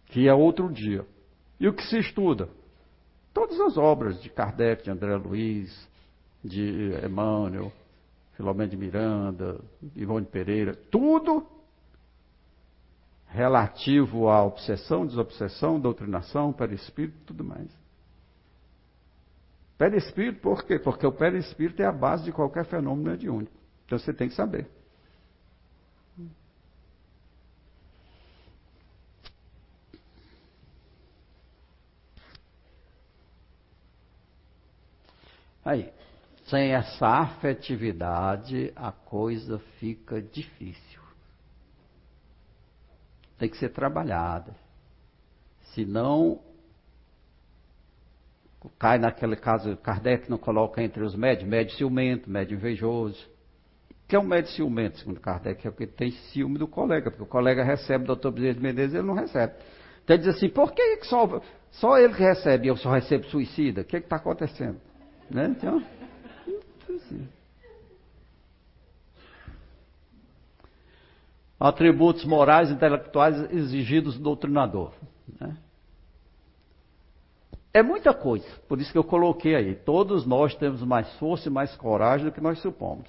Que é outro dia. E o que se estuda? Todas as obras de Kardec, de André Luiz, de Emmanuel, Filomeno de Miranda, Ivone Pereira, tudo relativo à obsessão, desobsessão, doutrinação, perispírito, tudo mais. Perispírito, por quê? Porque o perispírito é a base de qualquer fenômeno mediúnico. Então você tem que saber. Aí, sem essa afetividade, a coisa fica difícil. Tem que ser trabalhada. Senão, cai naquele caso, Kardec não coloca entre os médios, médio ciumento, médio invejoso. Que é um médio ciumento, segundo Kardec? É o que tem ciúme do colega, porque o colega recebe o doutor Bezerra de Menezes ele não recebe. Então ele diz assim, por que só, só ele que recebe e eu só recebo suicida? O que está acontecendo? Né? Então, assim. Atributos morais e intelectuais exigidos do doutrinador. Né? É muita coisa, por isso que eu coloquei aí. Todos nós temos mais força e mais coragem do que nós supomos.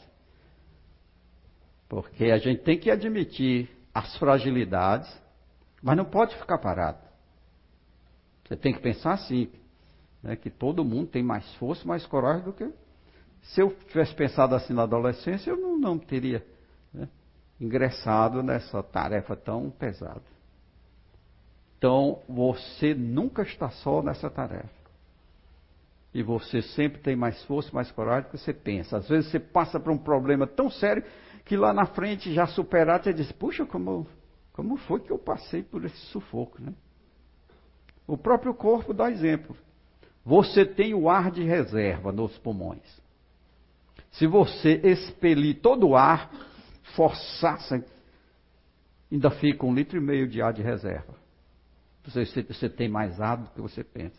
Porque a gente tem que admitir as fragilidades, mas não pode ficar parado. Você tem que pensar assim: né, que todo mundo tem mais força, mais coragem do que. Se eu tivesse pensado assim na adolescência, eu não, não teria né, ingressado nessa tarefa tão pesada. Então, você nunca está só nessa tarefa. E você sempre tem mais força, mais coragem do que você pensa. Às vezes você passa por um problema tão sério que lá na frente, já superado, você diz: Puxa, como, como foi que eu passei por esse sufoco, né? O próprio corpo dá exemplo. Você tem o ar de reserva nos pulmões. Se você expelir todo o ar, forçar, ainda fica um litro e meio de ar de reserva. Você, você tem mais ar do que você pensa.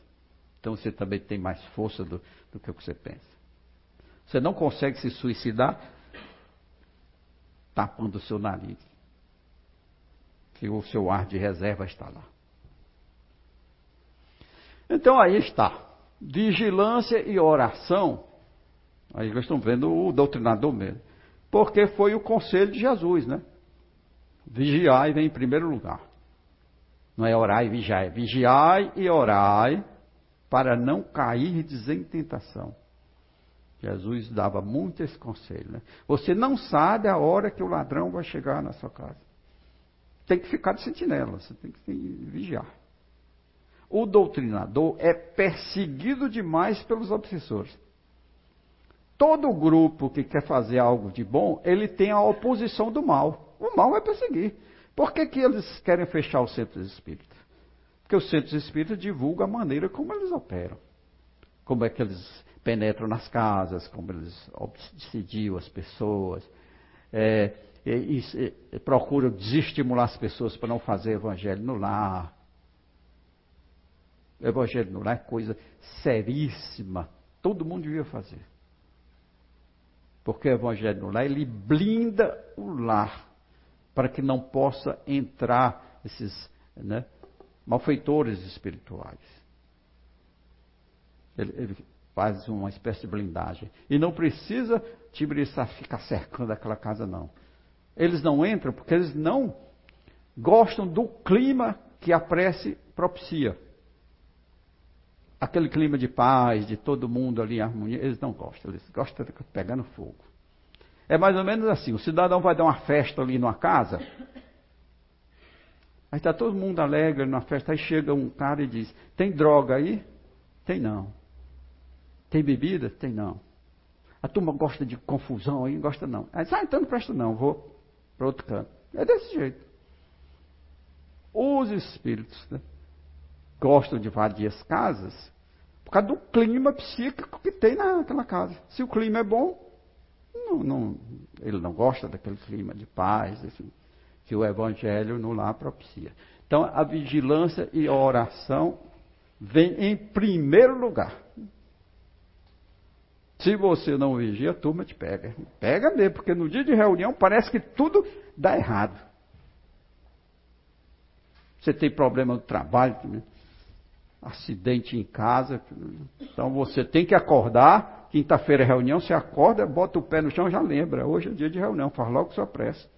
Então você também tem mais força do, do que você pensa. Você não consegue se suicidar tapando o seu nariz. Que o seu ar de reserva está lá. Então aí está vigilância e oração, aí nós estamos vendo o doutrinador mesmo, porque foi o conselho de Jesus, né? Vigiai vem em primeiro lugar. Não é orar e vigiar, é vigiai e orai para não cair em tentação. Jesus dava muito esse conselho. Né? Você não sabe a hora que o ladrão vai chegar na sua casa. Tem que ficar de sentinela, você tem que vigiar o doutrinador é perseguido demais pelos obsessores. Todo grupo que quer fazer algo de bom, ele tem a oposição do mal. O mal vai perseguir. Por que, que eles querem fechar os centros espíritas? Porque os centros espíritas divulgam a maneira como eles operam. Como é que eles penetram nas casas, como eles obsediam as pessoas, é, e, e, e procuram desestimular as pessoas para não fazer evangelho no lar. Evangelho no lar é coisa seríssima. Todo mundo devia fazer. Porque o evangelho no lar, ele blinda o lar para que não possa entrar esses né, malfeitores espirituais. Ele, ele, faz uma espécie de blindagem. E não precisa Tibriçá ficar cercando aquela casa, não. Eles não entram porque eles não gostam do clima que a prece propicia. Aquele clima de paz, de todo mundo ali em harmonia, eles não gostam, eles gostam de pegando fogo. É mais ou menos assim: o cidadão vai dar uma festa ali numa casa, aí está todo mundo alegre na festa, aí chega um cara e diz: Tem droga aí? Tem não. Tem bebida? Tem não. A turma gosta de confusão aí? Gosta não. Aí diz: Ah, então não presta não, vou para outro canto. É desse jeito. Os espíritos né, gostam de invadir as casas por causa do clima psíquico que tem naquela casa. Se o clima é bom, não, não, ele não gosta daquele clima de paz assim, que o Evangelho no lar propicia. Então, a vigilância e a oração vem em primeiro lugar. Se você não vigia, a turma te pega. Pega mesmo, porque no dia de reunião parece que tudo dá errado. Você tem problema no trabalho, acidente em casa. Então você tem que acordar Quinta-feira é reunião, você acorda, bota o pé no chão já lembra. Hoje é dia de reunião, faz logo sua pressa.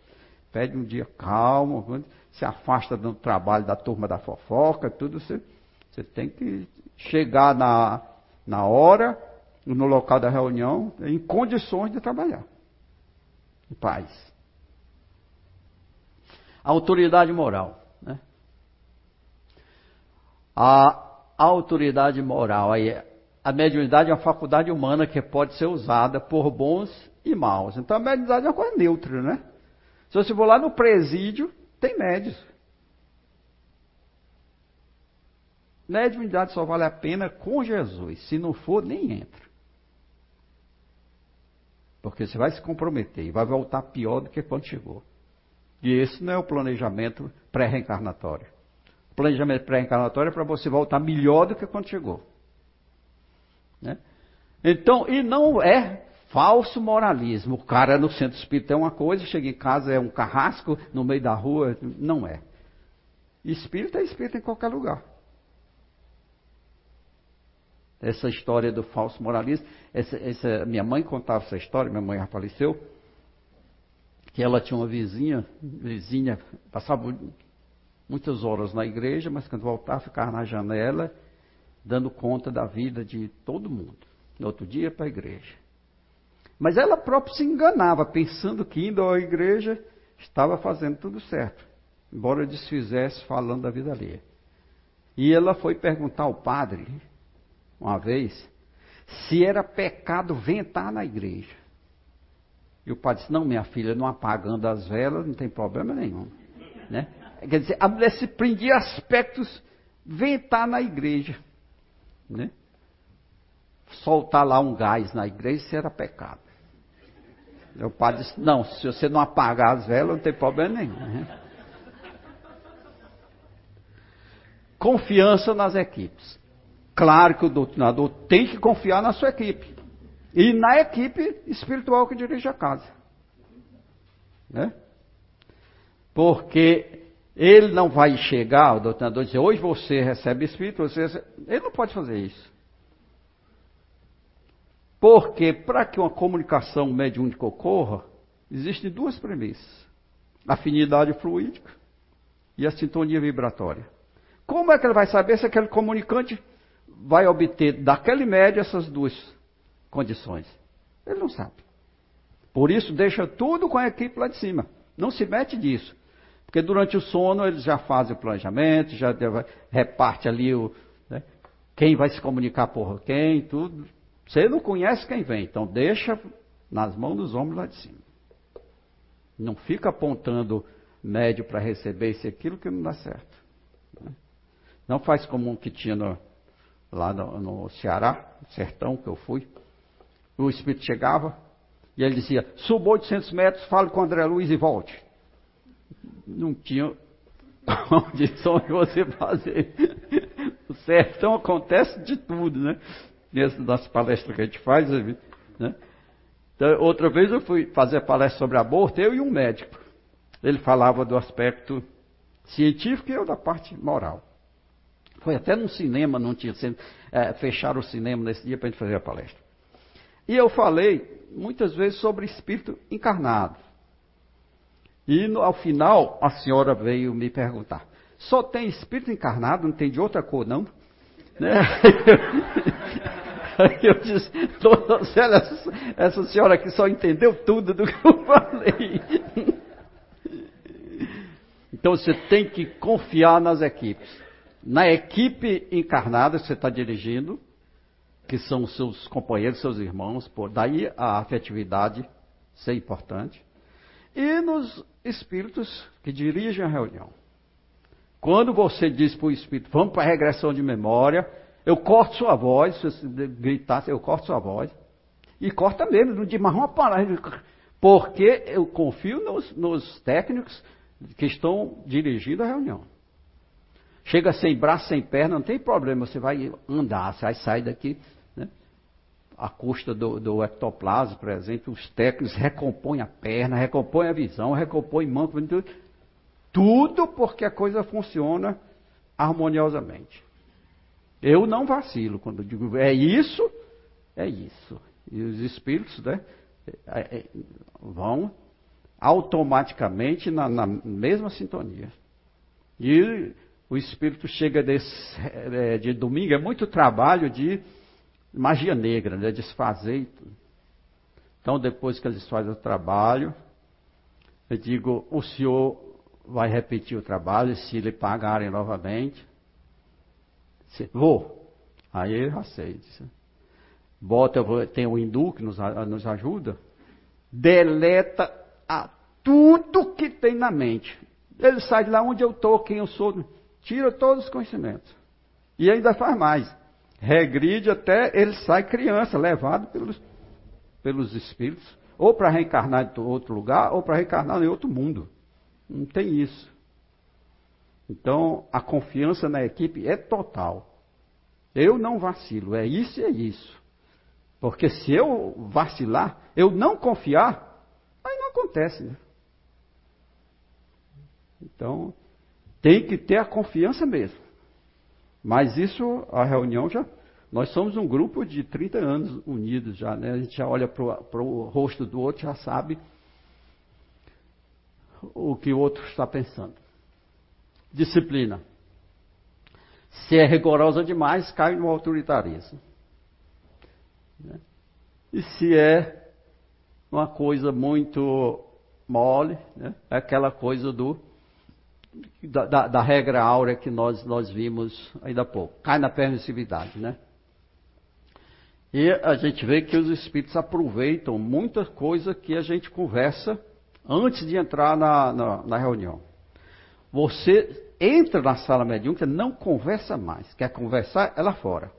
Pede um dia calmo, se afasta do trabalho da turma da fofoca, tudo. Você, você tem que chegar na, na hora, no local da reunião, em condições de trabalhar. Em paz. Autoridade moral. Né? A autoridade moral. Aí a mediunidade é uma faculdade humana que pode ser usada por bons e maus. Então a mediunidade é uma coisa neutra, né? Se você for lá no presídio, tem médios. Mediunidade só vale a pena com Jesus. Se não for, nem entra. Porque você vai se comprometer e vai voltar pior do que quando chegou. E esse não é o planejamento pré-reencarnatório. Planejamento pré-reencarnatório é para você voltar melhor do que quando chegou. Né? Então, e não é falso moralismo. O cara no centro espírita é uma coisa, chega em casa é um carrasco no meio da rua. Não é. Espírita é espírita em qualquer lugar. Essa história do falso moralismo, essa, essa, minha mãe contava essa história, minha mãe já faleceu, que ela tinha uma vizinha, vizinha, passava muitas horas na igreja, mas quando voltava ficava na janela dando conta da vida de todo mundo. No outro dia para a igreja. Mas ela própria se enganava, pensando que indo à igreja estava fazendo tudo certo, embora desfizesse falando da vida alheia. E ela foi perguntar ao padre, uma vez, se era pecado ventar na igreja. E o padre disse: Não, minha filha, não apagando as velas, não tem problema nenhum. Né? Quer dizer, a mulher se prendia aspectos ventar na igreja. Né? Soltar lá um gás na igreja, era pecado. O padre disse, não, se você não apagar as velas, não tem problema nenhum. Né? Confiança nas equipes. Claro que o doutrinador tem que confiar na sua equipe. E na equipe espiritual que dirige a casa. Né? Porque ele não vai chegar, o doutrinador, dizer, hoje você recebe espírito, você recebe... Ele não pode fazer isso. Porque para que uma comunicação mediúnica ocorra, existem duas premissas: afinidade fluídica e a sintonia vibratória. Como é que ele vai saber se aquele comunicante vai obter daquele médio essas duas condições? Ele não sabe. Por isso, deixa tudo com a equipe lá de cima. Não se mete disso. Porque durante o sono eles já fazem o planejamento, já reparte ali o, né, quem vai se comunicar por quem, tudo. Você não conhece quem vem, então deixa nas mãos dos homens lá de cima. Não fica apontando médio para receber isso e aquilo que não dá certo. Né? Não faz como um que tinha no, lá no, no Ceará, sertão que eu fui. O Espírito chegava e ele dizia: suba 800 metros, fale com André Luiz e volte. Não tinha condição de você fazer. O sertão acontece de tudo, né? Nessas das palestras que a gente faz, né? Então, outra vez eu fui fazer palestra sobre aborto, eu e um médico. Ele falava do aspecto científico e eu da parte moral. Foi até num cinema, não tinha é, fecharam o cinema nesse dia para a gente fazer a palestra. E eu falei muitas vezes sobre espírito encarnado. E no, ao final a senhora veio me perguntar: só tem espírito encarnado, não tem de outra cor, não? Né? Aí eu disse, dona Célia, essa, senhora aqui só entendeu tudo do que eu falei. Então você tem que confiar nas equipes. Na equipe encarnada que você está dirigindo, que são seus companheiros, seus irmãos, por daí a afetividade ser importante. E nos espíritos que dirigem a reunião. Quando você diz para o espírito, vamos para a regressão de memória, eu corto sua voz, se você gritar, eu corto sua voz. E corta mesmo, não diz mais uma palavra. Porque eu confio nos, nos técnicos que estão dirigindo a reunião. Chega sem braço, sem perna, não tem problema, você vai andar, você vai sair daqui. A custa do, do ectoplasma, por exemplo, os técnicos recompõem a perna, recompõem a visão, recompõem manco, tudo, tudo porque a coisa funciona harmoniosamente. Eu não vacilo quando digo é isso, é isso. E os espíritos né, é, é, vão automaticamente na, na mesma sintonia. E o espírito chega desse, é, de domingo, é muito trabalho de magia negra, né, desfazer. Então, depois que eles fazem o trabalho, eu digo: o senhor vai repetir o trabalho, se lhe pagarem novamente. Vou. Aí ele aceita. Bota, tem o hindu que nos, nos ajuda, deleta a tudo que tem na mente. Ele sai de lá onde eu estou, quem eu sou, tira todos os conhecimentos. E ainda faz mais. Regride até ele sai criança, levado pelos, pelos espíritos, ou para reencarnar em outro lugar, ou para reencarnar em outro mundo. Não tem isso. Então, a confiança na equipe é total. Eu não vacilo, é isso e é isso. Porque se eu vacilar, eu não confiar, Aí não acontece, né? Então, tem que ter a confiança mesmo. Mas isso, a reunião já. Nós somos um grupo de 30 anos unidos já, né? A gente já olha para o rosto do outro, já sabe o que o outro está pensando. Disciplina. Se é rigorosa demais, cai no autoritarismo. Né? E se é uma coisa muito mole, né? é aquela coisa do da, da, da, regra áurea que nós, nós vimos ainda há pouco. Cai na permissividade, né? E a gente vê que os espíritos aproveitam muita coisa que a gente conversa antes de entrar na, na, na reunião. Você entra na sala mediúnica, não conversa mais. Quer conversar? É lá fora.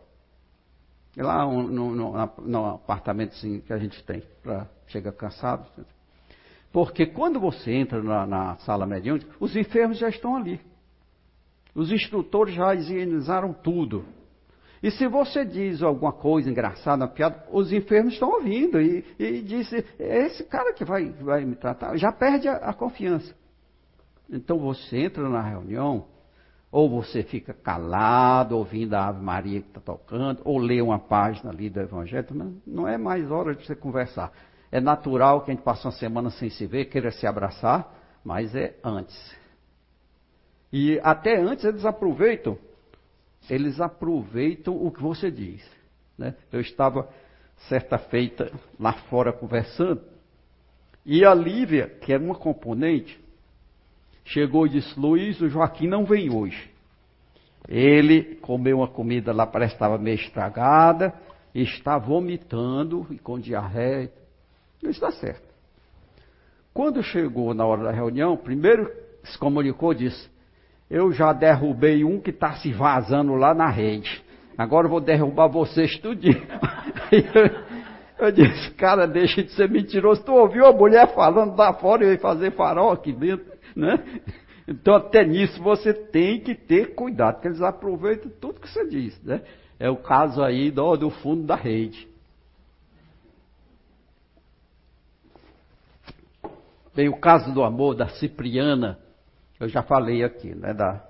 É lá no, no, no apartamento assim, que a gente tem para chega cansado. Porque quando você entra na, na sala mediúnica, os enfermos já estão ali. Os instrutores já higienizaram tudo. E se você diz alguma coisa engraçada, uma piada, os enfermos estão ouvindo e, e diz, é esse cara que vai, vai me tratar, já perde a, a confiança. Então você entra na reunião, ou você fica calado, ouvindo a Ave Maria que está tocando, ou lê uma página ali do Evangelho, mas não é mais hora de você conversar. É natural que a gente passe uma semana sem se ver, queira se abraçar, mas é antes. E até antes eles aproveitam, eles aproveitam o que você diz. Né? Eu estava certa feita lá fora conversando, e a Lívia, que é uma componente, chegou e disse: Luiz, o Joaquim não vem hoje. Ele comeu uma comida lá, parece que estava meio estragada, está vomitando e com diarreia. Isso está certo. Quando chegou na hora da reunião, primeiro se comunicou disse: Eu já derrubei um que está se vazando lá na rede. agora vou derrubar vocês tudinho. Eu, disse, cara, deixa de ser mentiroso. Tu ouviu a mulher falando lá fora e fazer farol aqui dentro, né? Então, até nisso você tem que ter cuidado, porque eles aproveitam tudo que você diz, né? É o caso aí do, do fundo da rede. Bem, o caso do amor da Cipriana, eu já falei aqui, né? Da,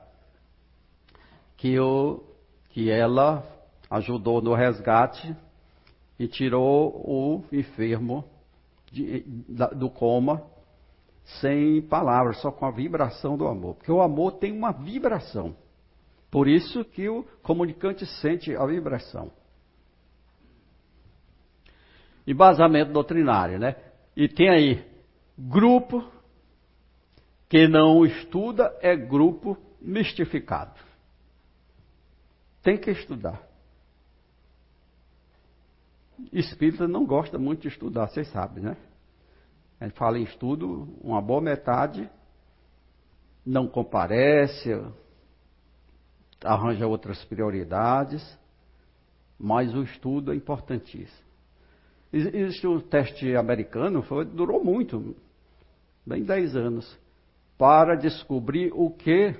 que, eu, que ela ajudou no resgate e tirou o enfermo de, da, do coma sem palavras, só com a vibração do amor. Porque o amor tem uma vibração. Por isso que o comunicante sente a vibração. Embasamento doutrinário, né? E tem aí, grupo que não estuda é grupo mistificado. Tem que estudar. Espírita não gosta muito de estudar, vocês sabem, né? A gente fala em estudo, uma boa metade não comparece, arranja outras prioridades, mas o estudo é importantíssimo. Existe um teste americano, foi, durou muito, bem 10 anos, para descobrir o que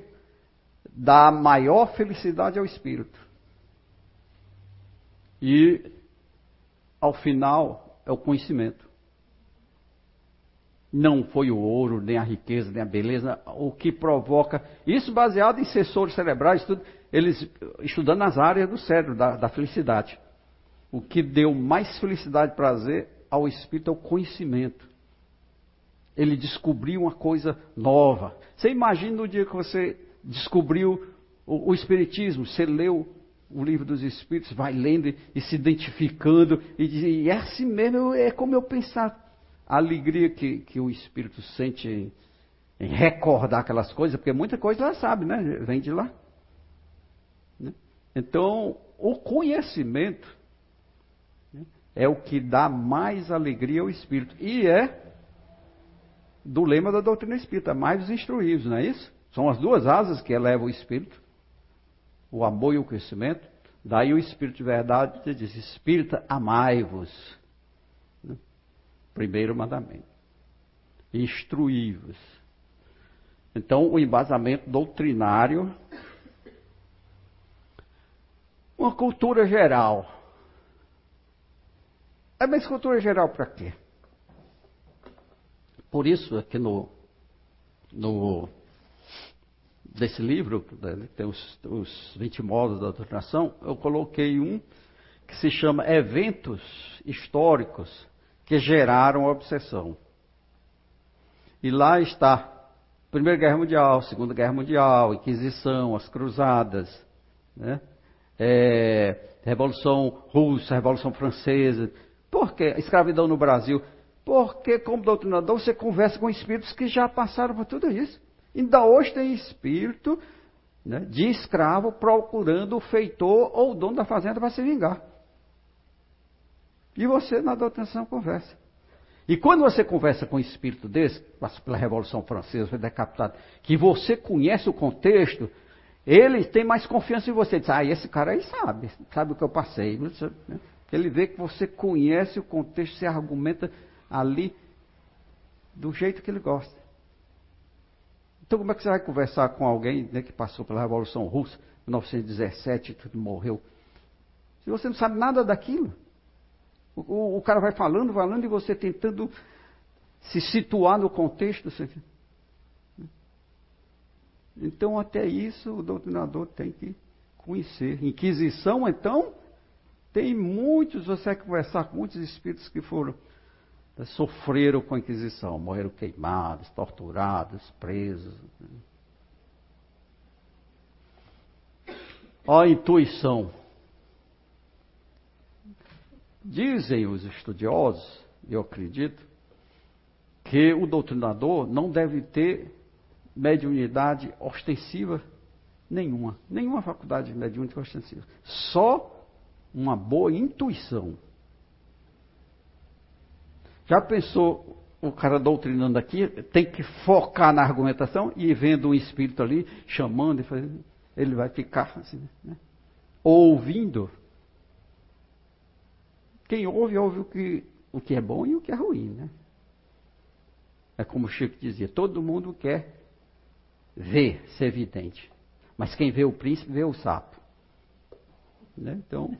dá maior felicidade ao espírito. E, ao final, é o conhecimento não foi o ouro, nem a riqueza, nem a beleza, o que provoca. Isso baseado em sensores cerebrais, tudo, eles estudando nas áreas do cérebro, da, da felicidade. O que deu mais felicidade e prazer ao espírito é o conhecimento. Ele descobriu uma coisa nova. Você imagina no dia que você descobriu o, o Espiritismo, você leu o livro dos Espíritos, vai lendo e, se identificando, e diz, e é assim mesmo, é como eu pensava a alegria que, que o Espírito sente em, em, recordar aquelas coisas, porque muita coisa ela sabe, né? Vem de lá. Né? Então, o conhecimento né, é o que dá mais alegria ao Espírito. E é do lema da doutrina espírita, mais os instruídos, não é isso? São as duas asas que elevam o Espírito, o amor e o conhecimento. Daí o Espírito de verdade diz: Espírita, amai-vos. Primeiro mandamento. Instruí-vos. Então, o embasamento doutrinário. Uma cultura geral. É, mas cultura geral para quê? Por isso, aqui no, no desse livro, né, tem os, os 20 modos da doutrinação, eu coloquei um que se chama Eventos Históricos que geraram a obsessão. E lá está Primeira Guerra Mundial, Segunda Guerra Mundial, Inquisição, as Cruzadas, né? é, Revolução Russa, Revolução Francesa. Por que escravidão no Brasil? Porque, como doutrinador, você conversa com espíritos que já passaram por tudo isso. Ainda hoje tem espírito né, de escravo procurando o feitor ou o dono da fazenda para se vingar. E você, na doutrinação, conversa. E quando você conversa com um espírito desse, passa pela Revolução Francesa, foi decapitado, que você conhece o contexto, ele tem mais confiança em você. Diz, ah, esse cara aí sabe, sabe o que eu passei. Né? Ele vê que você conhece o contexto, você argumenta ali do jeito que ele gosta. Então, como é que você vai conversar com alguém né, que passou pela Revolução Russa, 1917, tudo morreu, se você não sabe nada daquilo? O, o, cara vai falando, falando, e você tentando se situar no contexto. Então, até isso, o doutrinador tem que conhecer. Inquisição, então, tem muitos, você vai conversar com muitos espíritos que foram, né, sofreram com a Inquisição, morreram queimados, torturados, presos. A intuição. Dizem os estudiosos, eu acredito, que o doutrinador não deve ter mediunidade ostensiva nenhuma, nenhuma faculdade mediúnica ostensiva, só uma boa intuição. Já pensou o cara doutrinando aqui, tem que focar na argumentação e vendo um espírito ali chamando e fazendo, ele vai ficar assim, né? ouvindo. Quem ouve, ouve o que, o que é bom e o que é ruim, né? É como o Chico dizia, todo mundo quer ver, ser evidente. Mas quem vê o príncipe, vê o sapo. Né? Então,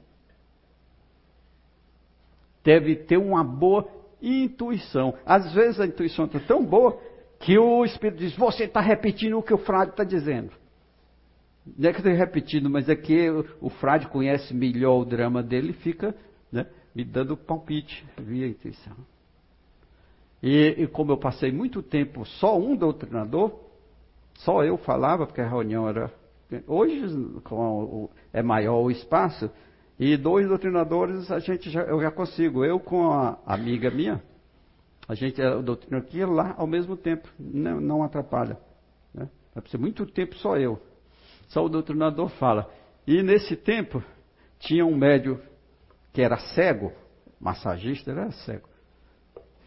deve ter uma boa intuição. Às vezes a intuição está tão boa que o Espírito diz: Você está repetindo o que o frade está dizendo. Não é que eu estou repetindo, mas é que o frade conhece melhor o drama dele e fica né, me dando palpite via intuição. E, e, como eu passei muito tempo só um doutrinador, só eu falava, porque a reunião era. Hoje o, é maior o espaço, e dois doutrinadores a gente já, eu já consigo. Eu com a amiga minha, a gente é o doutrinador aqui lá ao mesmo tempo, não, não atrapalha. Né? Vai ser muito tempo só eu. Só o doutrinador fala. E nesse tempo tinha um médio que era cego, massagista, era cego,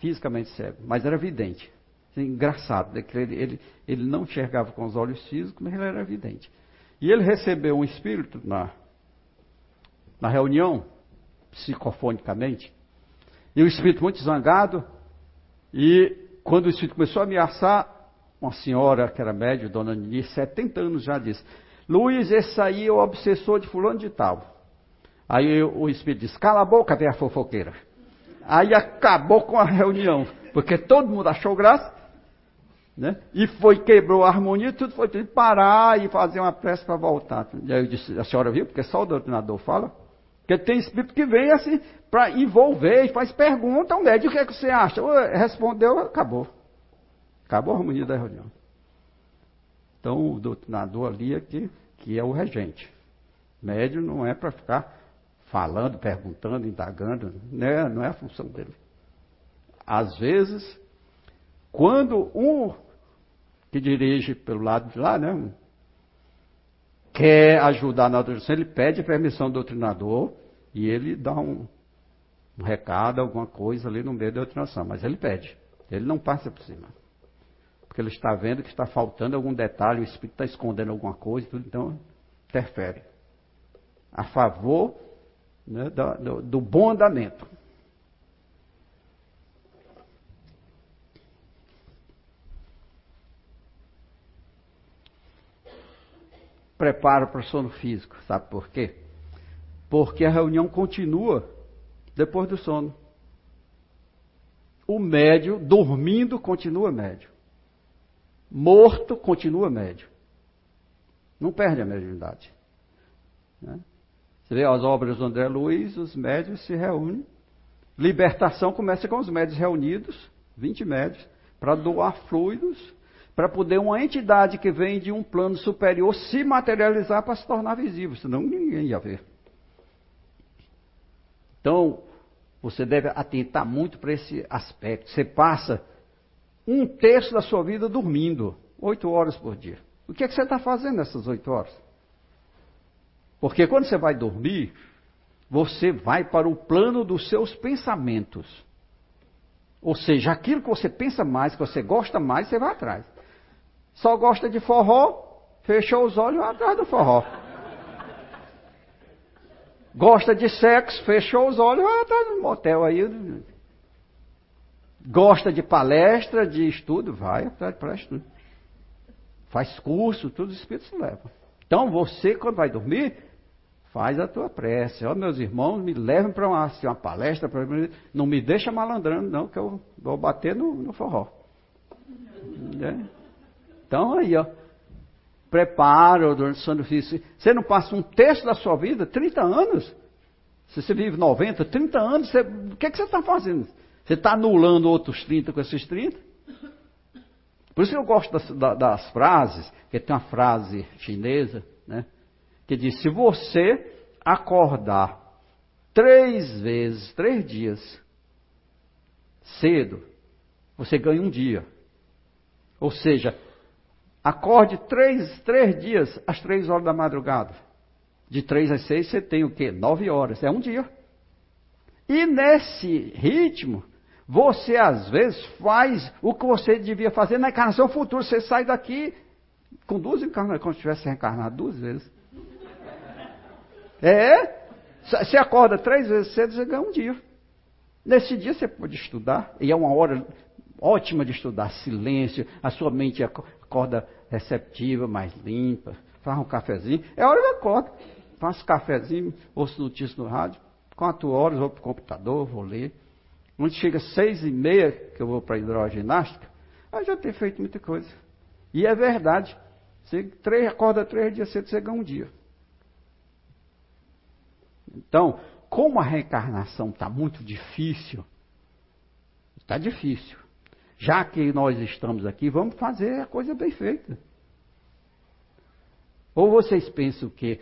fisicamente cego, mas era vidente. Engraçado, né? ele, ele, ele não enxergava com os olhos físicos, mas ele era vidente. E ele recebeu um espírito na, na reunião, psicofonicamente, e o espírito muito zangado, e quando o espírito começou a ameaçar, uma senhora que era médio, dona Nini, 70 anos já disse, Luiz, esse aí é o obsessor de fulano de tal. Aí o espírito disse, cala a boca, a fofoqueira. Aí acabou com a reunião, porque todo mundo achou graça, né? E foi, quebrou a harmonia, tudo foi tudo parar e fazer uma prece para voltar. E aí eu disse, a senhora viu, porque só o doutrinador fala, porque tem espírito que vem assim para envolver e faz pergunta ao médico, o que é que você acha? Respondeu, acabou. Acabou a harmonia da reunião. Então o doutrinador ali é que, que é o regente. Médio não é para ficar falando, perguntando, indagando, né? não é a função dele. Às vezes, quando um que dirige pelo lado de lá, né, quer ajudar na doutrina, ele pede permissão do doutrinador e ele dá um, um recado, alguma coisa ali no meio da doutrinação, mas ele pede, ele não passa por cima. Porque ele está vendo que está faltando algum detalhe, o espírito está escondendo alguma coisa, tudo, então interfere. A favor né, do, do bom andamento. Preparo para o sono físico. Sabe por quê? Porque a reunião continua depois do sono. O médio, dormindo, continua médio. Morto, continua médio. Não perde a mediunidade. Né? Você vê as obras do André Luiz, os médios se reúnem. Libertação começa com os médios reunidos, 20 médios, para doar fluidos para poder uma entidade que vem de um plano superior se materializar para se tornar visível, senão ninguém ia ver. Então, você deve atentar muito para esse aspecto. Você passa um terço da sua vida dormindo, oito horas por dia. O que é que você está fazendo nessas oito horas? Porque quando você vai dormir, você vai para o plano dos seus pensamentos. Ou seja, aquilo que você pensa mais, que você gosta mais, você vai atrás. Só gosta de forró, fechou os olhos atrás do forró. Gosta de sexo, fechou os olhos atrás do motel aí. Gosta de palestra, de estudo, vai atrás para estudo. Faz curso, tudo os espíritos se levam. Então você, quando vai dormir, faz a tua prece. Ó, oh, meus irmãos, me levem para uma, assim, uma palestra, pra, não me deixa malandrando, não, que eu vou bater no, no forró. Né? Então aí, ó. Prepara durante o físico. Você não passa um terço da sua vida, 30 anos. Se você vive 90, 30 anos, você, o que, é que você está fazendo? Você está anulando outros 30 com esses 30? Por isso que eu gosto das, das frases, que tem uma frase chinesa, né? Que diz, se você acordar três vezes, três dias, cedo, você ganha um dia. Ou seja, Acorde três, três dias às três horas da madrugada. De três às seis você tem o quê? Nove horas. É um dia. E nesse ritmo, você às vezes faz o que você devia fazer na encarnação futura. Você sai daqui com duas encarnações, como se tivesse reencarnado duas vezes. É? Você acorda três vezes cedo, você ganha um dia. Nesse dia você pode estudar, e é uma hora ótima de estudar, silêncio, a sua mente acorda receptiva, mais limpa, faz um cafezinho, é hora de acorda. Faço cafezinho, ouço notícias no rádio, quatro horas vou para o computador, vou ler. Quando chega seis e meia, que eu vou para a hidroginástica, aí já tenho feito muita coisa. E é verdade. Você três, acorda três dias cedo, você ganha um dia. Então, como a reencarnação está muito difícil, está difícil. Já que nós estamos aqui, vamos fazer a coisa bem feita. Ou vocês pensam que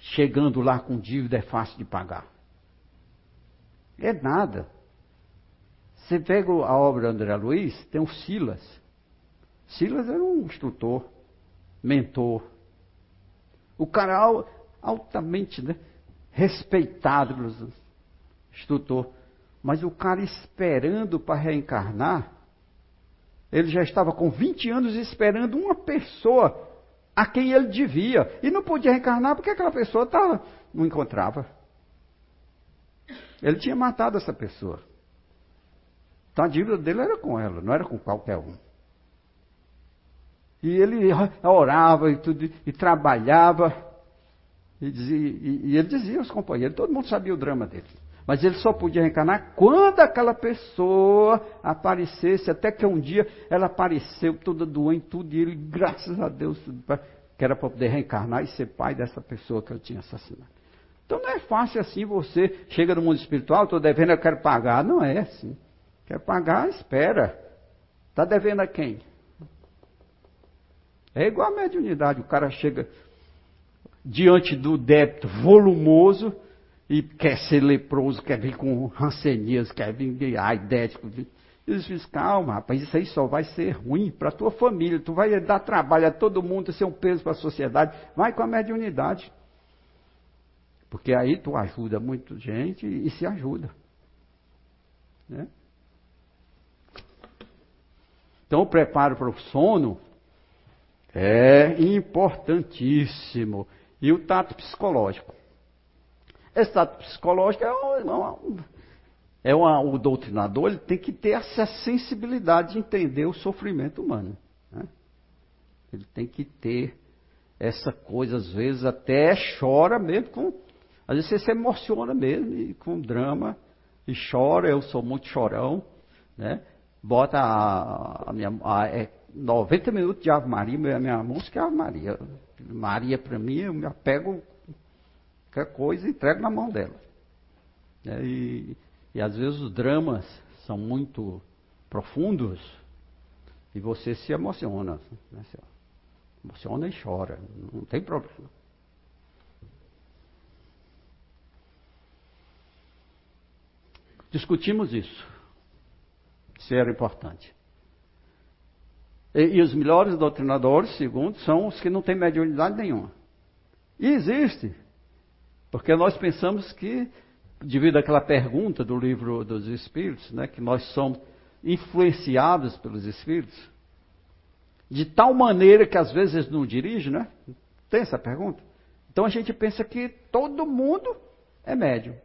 chegando lá com dívida é fácil de pagar? É nada. Você pega a obra André Luiz, tem o Silas. Silas era um instrutor, mentor. O cara altamente né, respeitado instrutor. Mas o cara esperando para reencarnar, ele já estava com 20 anos esperando uma pessoa a quem ele devia. E não podia reencarnar porque aquela pessoa tava, não encontrava. Ele tinha matado essa pessoa. Então a dívida dele era com ela, não era com qualquer um. E ele orava e tudo, e trabalhava. E, dizia, e, e ele dizia aos companheiros, todo mundo sabia o drama dele. Mas ele só podia reencarnar quando aquela pessoa aparecesse, até que um dia ela apareceu toda doente, tudo, e ele, graças a Deus, que era para poder reencarnar e ser pai dessa pessoa que ele tinha assassinado. Então não é fácil assim você chega no mundo espiritual, estou devendo, eu quero pagar. Não é assim. Quer pagar, espera. Está devendo a quem? É igual a mediunidade. O cara chega diante do débito volumoso e quer ser leproso, quer vir com rancenias, quer vir aidético. E eles dizem, calma, rapaz, isso aí só vai ser ruim para a tua família. Tu vai dar trabalho a todo mundo, ser um peso para a sociedade. Vai com a mediunidade. Porque aí tu ajuda muita gente e se ajuda. Né? Então o preparo para o sono é importantíssimo. E o tato psicológico. Esse tato psicológico é, uma, é uma, o doutrinador ele tem que ter essa sensibilidade de entender o sofrimento humano. Né? Ele tem que ter essa coisa, às vezes até chora mesmo, com, às vezes você se emociona mesmo e, com drama e chora, eu sou muito chorão, né? Bota a, a minha, a, é 90 minutos de Ave Maria, minha, minha música é Ave Maria. Maria para mim, eu me apego qualquer coisa e entrego na mão dela. É, e, e às vezes os dramas são muito profundos e você se emociona. Né? Se emociona e chora, não tem problema. Discutimos isso, se era importante. E, e, os melhores doutrinadores, segundo, são os que não têm mediunidade nenhuma. E existe. Porque nós pensamos que, devido àquela pergunta do livro dos Espíritos, né, que nós somos influenciados pelos Espíritos, de tal maneira que às vezes não dirige, né? Tem essa pergunta? Então a gente pensa que todo mundo é médium,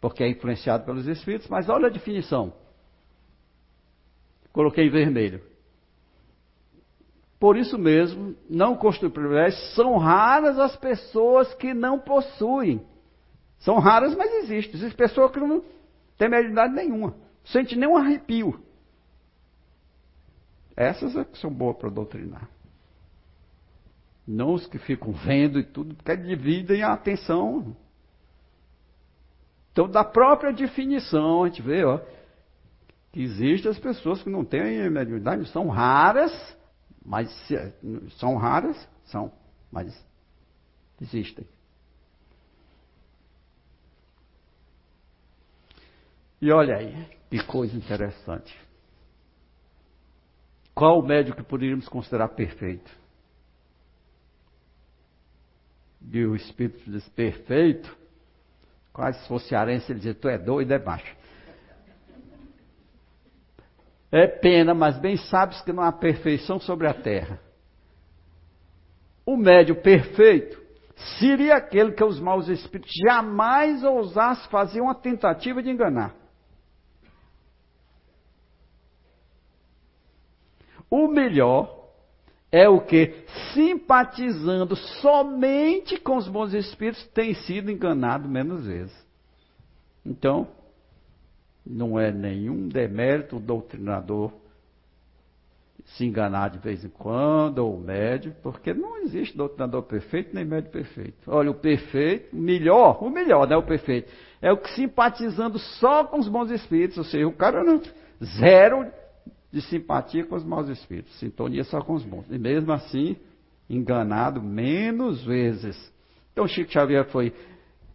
porque é influenciado pelos Espíritos, mas olha a definição. Coloquei em vermelho. Por isso mesmo, não construir privilégios, são raras as pessoas que não possuem. São raras, mas existem. Existem pessoas que não têm mediunidade nenhuma, sente nem um arrepio. Essas é que são boas para doutrinar. Não os que ficam vendo e tudo, porque dividem a atenção. Então, da própria definição, a gente vê ó, que existem as pessoas que não têm mediunidade, são raras, mas são raras? São, mas existem. E olha aí, que coisa interessante. Qual o médico que poderíamos considerar perfeito? E o Espírito diz perfeito. Quase se fosse cearense, ele dizia, tu é doido, é baixo. É pena, mas bem sabes que não há perfeição sobre a terra. O médio perfeito seria aquele que os maus espíritos jamais ousassem fazer uma tentativa de enganar. O melhor é o que, simpatizando somente com os bons espíritos, tem sido enganado menos vezes. Então, não é nenhum demérito o doutrinador se enganar de vez em quando, ou médio, porque não existe doutrinador perfeito nem médio perfeito. Olha, o perfeito, o melhor, o melhor, não é o perfeito, é o que simpatizando só com os bons espíritos, ou seja, o cara não, zero de simpatia com os maus espíritos, sintonia só com os bons. E mesmo assim, enganado menos vezes. Então Chico Xavier foi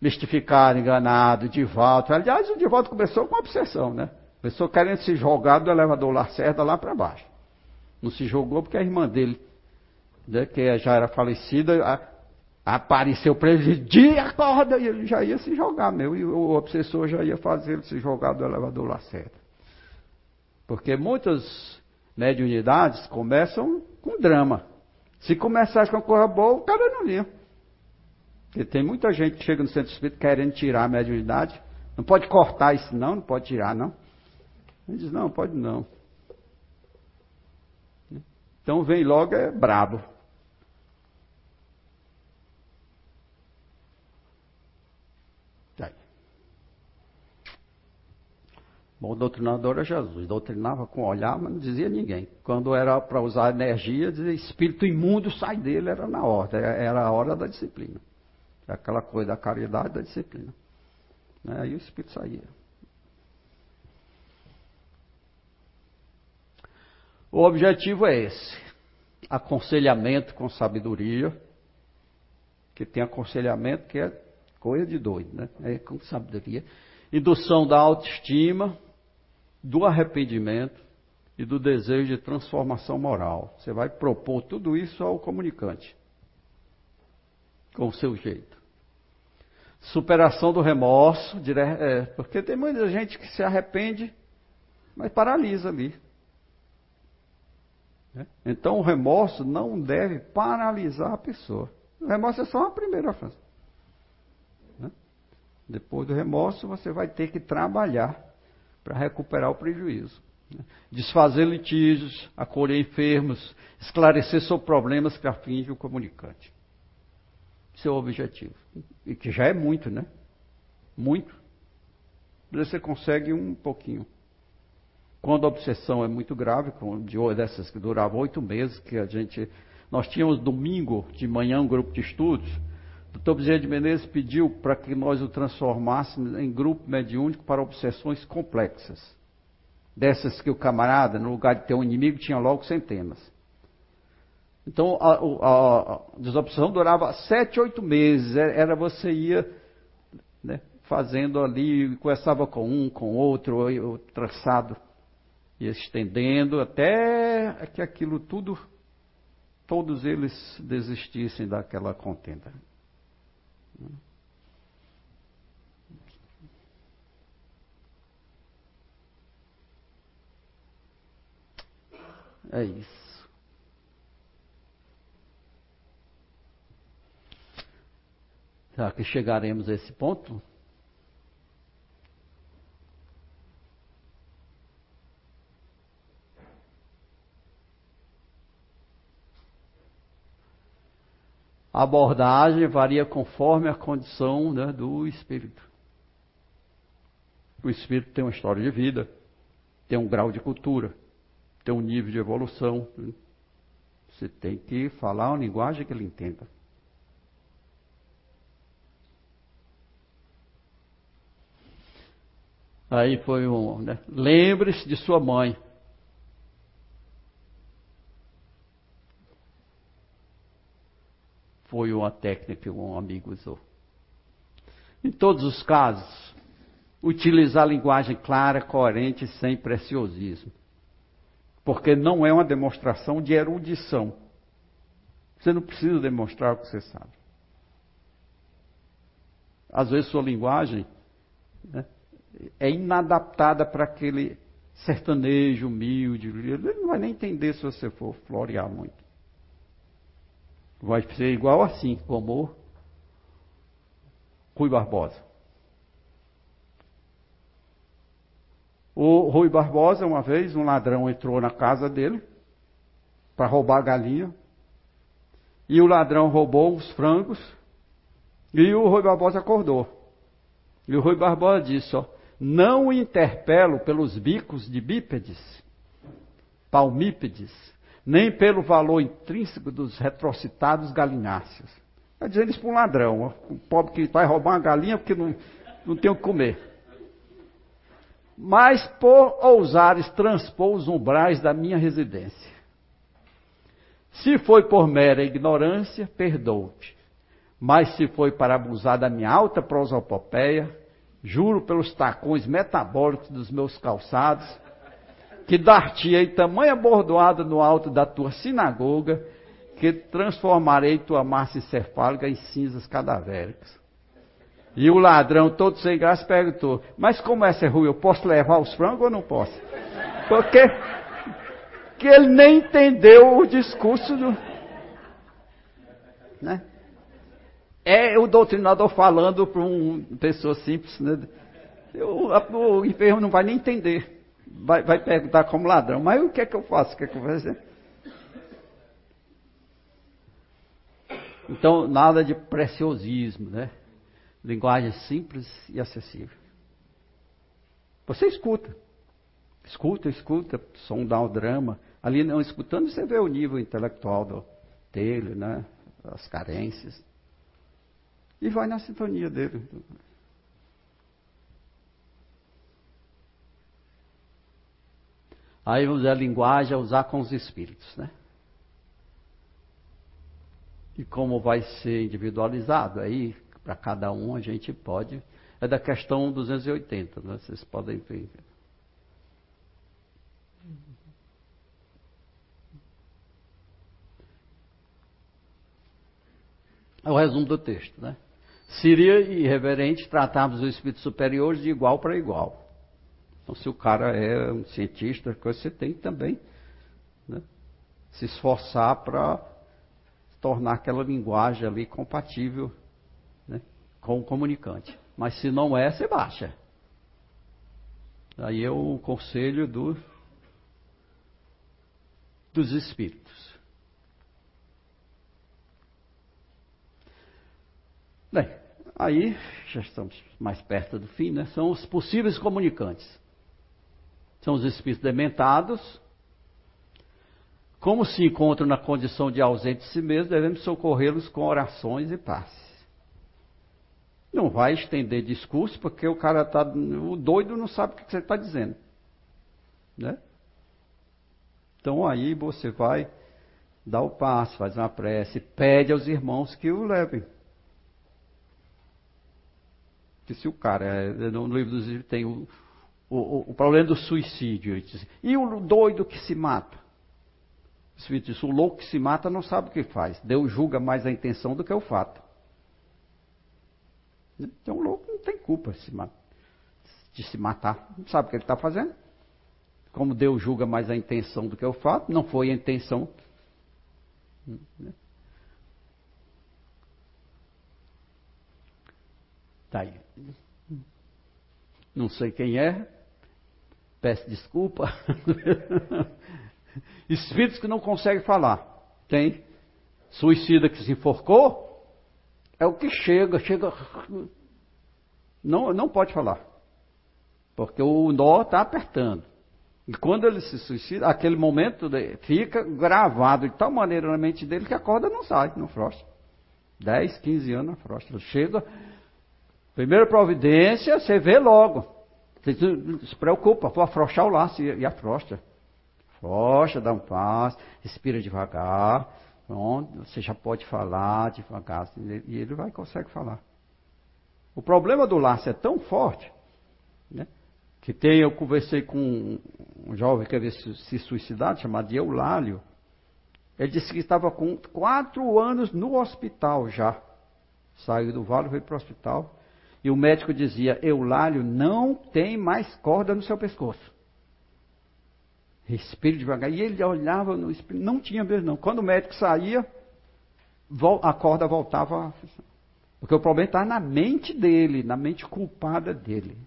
mistificado, enganado, Divaldo. Aliás, o Divaldo começou com obsessão, né? Começou querendo se jogar do elevador Lacerda lá para baixo. Não se jogou porque a irmã dele, né, que já era falecida, a, apareceu para ele, dia acorda, e ele já ia se jogar, meu, e o obsessor já ia fazer ele se jogar do elevador Lacerda. Porque muitas mediunidades começam com drama. Se começasse com uma coisa boa, o cara não ia. Porque tem muita gente que chega no centro espírita querendo tirar a mediunidade. Não pode cortar isso, não, não pode tirar, não. Ele diz, não, pode não. Então vem logo, é brabo. Bom, o doutrinador era Jesus. Doutrinava com olhar, mas não dizia ninguém. Quando era para usar energia, dizia espírito imundo sai dele, era na ordem. Era a hora da disciplina. Aquela coisa da caridade da disciplina. Né? Aí o espírito saía. O objetivo é esse: aconselhamento com sabedoria. Que tem aconselhamento que é coisa de doido, né? É com sabedoria. Indução da autoestima do arrependimento e do desejo de transformação moral. Você vai propor tudo isso ao comunicante, com o seu jeito. Superação do remorso, é, porque tem muita gente que se arrepende, mas paralisa ali. Né? Então o remorso não deve paralisar a pessoa. O remorso é só a primeira fase. Né? Depois do remorso, você vai ter que trabalhar para recuperar o prejuízo. Né? Desfazer litígios, acolher enfermos, esclarecer sobre problemas que afligem o comunicante. O objetivo. E que já é muito, né? Muito. Você consegue um pouquinho. Quando a obsessão é muito grave, de dessas que duravam oito meses, que a gente. Nós tínhamos domingo de manhã um grupo de estudos o doutor Bezerra de Menezes pediu para que nós o transformássemos em grupo mediúnico para obsessões complexas. Dessas que o camarada, no lugar de ter um inimigo, tinha logo centenas. Então, a, a, a durava sete, oito meses. Era você ia né, fazendo ali, conversava com um, com outro, o traçado ia estendendo, até que aquilo tudo, todos eles desistissem daquela contenda. É isso. Será que chegaremos a esse ponto? A abordagem varia conforme a condição né, do espírito. O espírito tem uma história de vida, tem um grau de cultura, tem um nível de evolução. Você tem que falar uma linguagem que ele entenda. Aí foi um. Né? Lembre-se de sua mãe. Foi uma técnica que um amigo usou. Em todos os casos, utilizar linguagem clara, coerente, sem preciosismo porque não é uma demonstração de erudição. Você não precisa demonstrar o que você sabe. Às vezes sua linguagem né, é inadaptada para aquele sertanejo humilde. Ele não vai nem entender se você for florear muito. Vai ser igual assim, como Rui Barbosa. O Rui Barbosa, uma vez, um ladrão entrou na casa dele para roubar a galinha. E o ladrão roubou os frangos. E o Rui Barbosa acordou. E o Rui Barbosa disse: ó, Não o interpelo pelos bicos de bípedes, palmípedes, nem pelo valor intrínseco dos retrocitados galinháceos. Está dizendo isso para um ladrão, um pobre que vai roubar uma galinha porque não, não tem o que comer mas por ousares transpor os umbrais da minha residência. Se foi por mera ignorância, perdoo-te. Mas se foi para abusar da minha alta prosopopeia, juro pelos tacões metabólicos dos meus calçados, que dar-te-ei tamanha bordoada no alto da tua sinagoga, que transformarei tua massa encefálica em cinzas cadavéricas. E o ladrão, todo sem graça, perguntou: Mas como essa é ruim, eu posso levar os frangos ou não posso? Porque que ele nem entendeu o discurso do. Né? É o doutrinador falando para uma pessoa simples. Né? O, o enfermo não vai nem entender. Vai, vai, perguntar como ladrão, mas o que é que eu faço? O que é que eu fazer? Então, nada de preciosismo, né? Linguagem simples e acessível. Você escuta. Escuta, escuta, som dá o drama. Ali não escutando, você vê o nível intelectual do, dele, né? As carências. E vai na sintonia dele. Aí a linguagem a usar com os espíritos, né? E como vai ser individualizado aí, para cada um a gente pode. É da questão 280, né? vocês podem ver. É o resumo do texto, né? Seria irreverente tratarmos os espíritos superiores de igual para igual. Então, se o cara é um cientista, você tem que também né, se esforçar para tornar aquela linguagem ali compatível com o comunicante. Mas se não é, você baixa. Aí é o conselho do, dos espíritos. Bem, aí já estamos mais perto do fim, né? São os possíveis comunicantes. São os espíritos dementados. Como se encontram na condição de ausente de si mesmos, devemos socorrê-los com orações e paz. Não vai estender discurso, porque o cara tá. O doido não sabe o que você está dizendo. Né? Então aí você vai dar o passo, faz uma prece, pede aos irmãos que o levem. Se o cara, é, no livro dos livros tem o, o, o, problema do suicídio. E o doido que se mata? O louco que se mata não sabe o que faz. Deus julga mais a intenção do que o fato. Então o louco não tem culpa de se matar. Não sabe o que ele está fazendo. Como Deus julga mais a intenção do que o fato, não foi a intenção. Tá aí. Não sei quem é. Peço desculpa. Espíritos que não conseguem falar. Tem. Suicida que se enforcou. É o que chega, chega. Não, não pode falar. Porque o nó está apertando. E quando ele se suicida, aquele momento fica gravado de tal maneira na mente dele que a corda não sai, não frosta. 10, 15 anos na frosta. Chega, primeira providência, você vê logo. Você se preocupa, vou afrouxar o laço e afrouxa. Afrouxa, dá um passo, respira devagar. Pronto, você já pode falar devagar, assim, e ele vai consegue falar. O problema do laço é tão forte, né, que tem, eu conversei com um jovem que queria se suicidar, chamado Eulálio. Ele disse que estava com quatro anos no hospital já. Saiu do vale, veio para o hospital. E o médico dizia: Eulálio não tem mais corda no seu pescoço. Respire devagar. E ele olhava no espelho, não tinha mesmo não. Quando o médico saía, a corda voltava. Porque o problema está na mente dele, na mente culpada dele.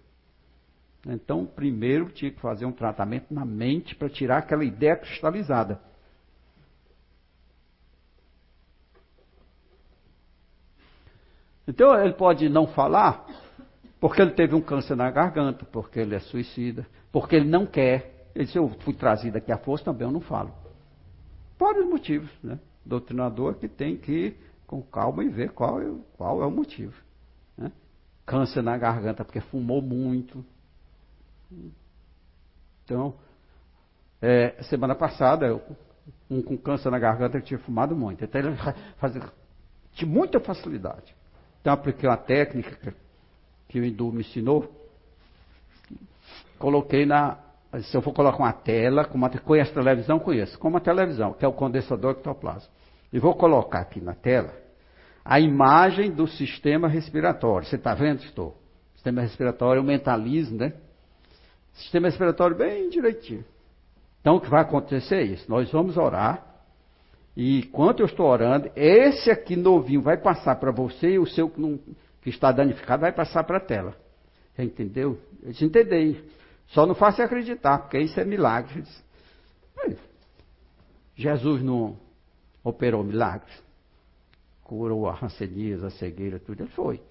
Então, primeiro tinha que fazer um tratamento na mente para tirar aquela ideia cristalizada. Então, ele pode não falar porque ele teve um câncer na garganta, porque ele é suicida, porque ele não quer. Ele disse, eu fui trazido aqui à força, também eu não falo. Vários motivos, né? Doutrinador que tem que ir com calma e ver qual é, qual é o motivo. Né? Câncer na garganta porque fumou muito, então, é, semana passada, eu, um com câncer na garganta que tinha fumado muito. Então ele fazia de muita facilidade. Então apliquei uma técnica que o Hindu me ensinou. Coloquei na. Se eu for colocar uma tela, como a televisão, conheço. Como a televisão, que é o condensador ectoplasma. E vou colocar aqui na tela a imagem do sistema respiratório. Você está vendo? Estou. Sistema respiratório, o mentalismo, né? Sistema respiratório bem direitinho. Então o que vai acontecer é isso. Nós vamos orar. E enquanto eu estou orando, esse aqui novinho vai passar para você e o seu que, não, que está danificado vai passar para a tela. Entendeu? Eu disse, entendei. Só não faça acreditar, porque isso é milagre. Jesus não operou milagres. Curou a rancenias, a cegueira, tudo. Ele foi.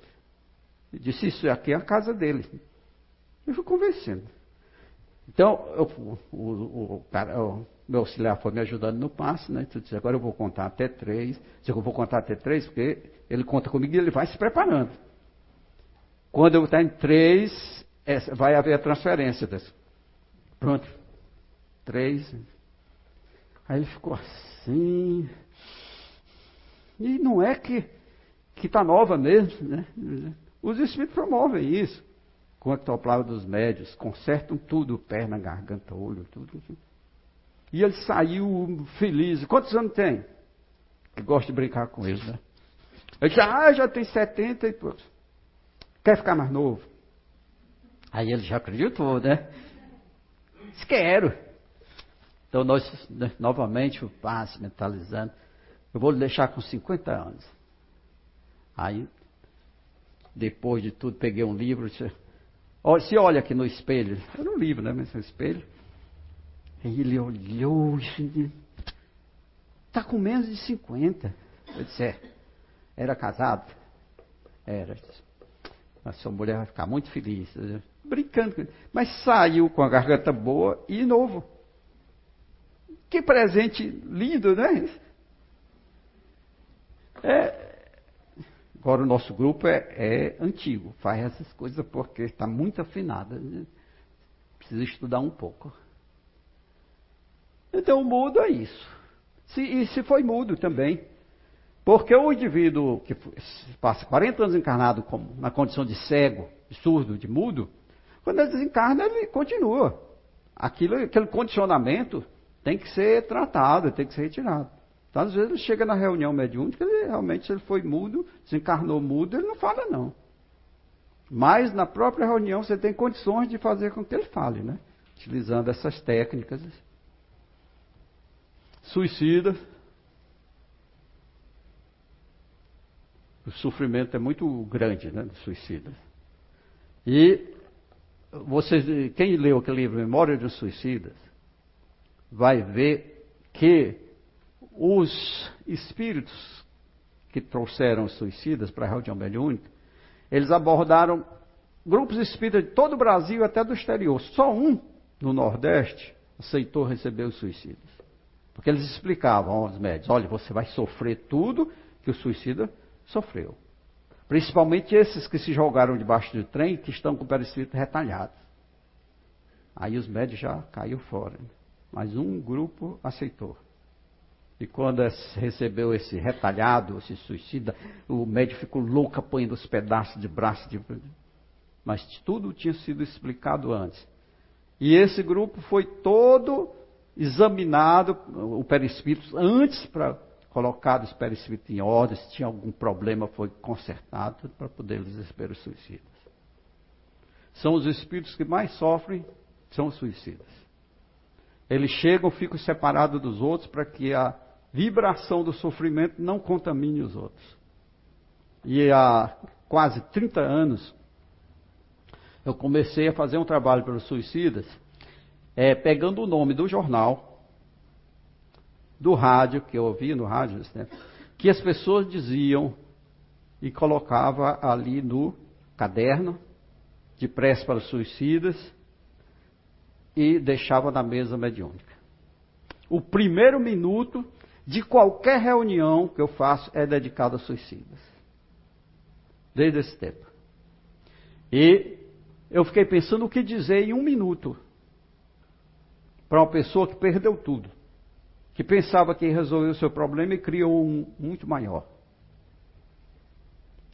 Ele disse, isso aqui é a casa dele. Eu fui convencendo. Então, eu, o, o, o, meu auxiliar foi me ajudando no passo, né? Tu disse, agora eu vou contar até três. Eu vou contar até três, porque ele conta comigo e ele vai se preparando. Quando eu estar em três, vai haver a transferência dessa. Pronto. Três. Aí ele ficou assim. E não é que que está nova mesmo, né? Os espíritos promovem isso com o ectoplasma dos médios, consertam tudo, perna, garganta, olho, tudo. tudo. E ele saiu feliz. Quantos anos tem? Que gosta de brincar com ele, né? Ele disse, ah, já tem 70 e. Quer ficar mais novo? Aí ele já acreditou, né? Disse, quero. Então nós, né, novamente, o passe mentalizando. Eu vou lhe deixar com 50 anos. Aí, depois de tudo, peguei um livro disse, se olha aqui no espelho, era um livro, né? Mas no espelho. Ele olhou e está com menos de 50. Eu disse, é. Era casado? Era. A sua mulher vai ficar muito feliz. Brincando. Mas saiu com a garganta boa e novo. Que presente lindo, né? É, Agora, o nosso grupo é, é antigo, faz essas coisas porque está muito afinado. Né? Precisa estudar um pouco. Então, o mudo é isso. Se, e se foi mudo também. Porque o indivíduo que passa 40 anos encarnado como, na condição de cego, de surdo, de mudo, quando ele desencarna, ele continua. Aquilo, aquele condicionamento tem que ser tratado, tem que ser retirado. Então, às vezes ele chega na reunião mediúnica, ele realmente ele foi mudo, se encarnou mudo, ele não fala não. Mas na própria reunião você tem condições de fazer com que ele fale, né? Utilizando essas técnicas. Suicida. O sofrimento é muito grande, né? Do suicida. E vocês, quem leu aquele livro Memória dos Suicidas, vai ver que os espíritos que trouxeram os suicidas para a reunião mediúnica, eles abordaram grupos espíritas de todo o Brasil até do exterior. Só um no Nordeste aceitou receber os suicidas. Porque eles explicavam aos médicos: olha, você vai sofrer tudo que o suicida sofreu. Principalmente esses que se jogaram debaixo do trem, que estão com o perispírito retalhado. Aí os médicos já caiu fora. Mas um grupo aceitou. E quando recebeu esse retalhado, esse suicida, o médico ficou louco apanhando os pedaços de braço. De... Mas tudo tinha sido explicado antes. E esse grupo foi todo examinado, o perispírito, antes para colocar os perispíritos em ordem, se tinha algum problema foi consertado para poder receber os suicidas. São os espíritos que mais sofrem, são os suicidas. Eles chegam, ficam separados dos outros para que a vibração do sofrimento não contamine os outros. E há quase 30 anos, eu comecei a fazer um trabalho pelos suicidas, é, pegando o nome do jornal, do rádio, que eu ouvia no rádio, né, que as pessoas diziam e colocava ali no caderno de prece para os suicidas e deixava na mesa mediúnica. O primeiro minuto de qualquer reunião que eu faço é dedicado a suicidas. Desde esse tempo. E eu fiquei pensando o que dizer em um minuto para uma pessoa que perdeu tudo, que pensava que resolveu o seu problema e criou um muito maior.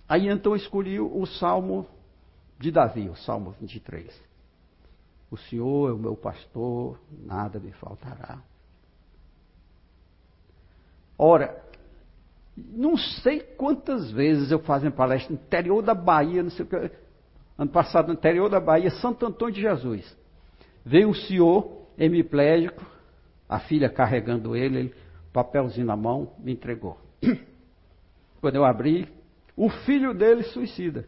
Aí então escolhi o Salmo de Davi, o Salmo 23. O Senhor é o meu pastor, nada me faltará. Ora, não sei quantas vezes eu faço palestra no interior da Bahia, não sei o que. Ano passado, no interior da Bahia, Santo Antônio de Jesus. Veio o senhor, hemiplégico, a filha carregando ele, ele papelzinho na mão, me entregou. Quando eu abri, o filho dele suicida,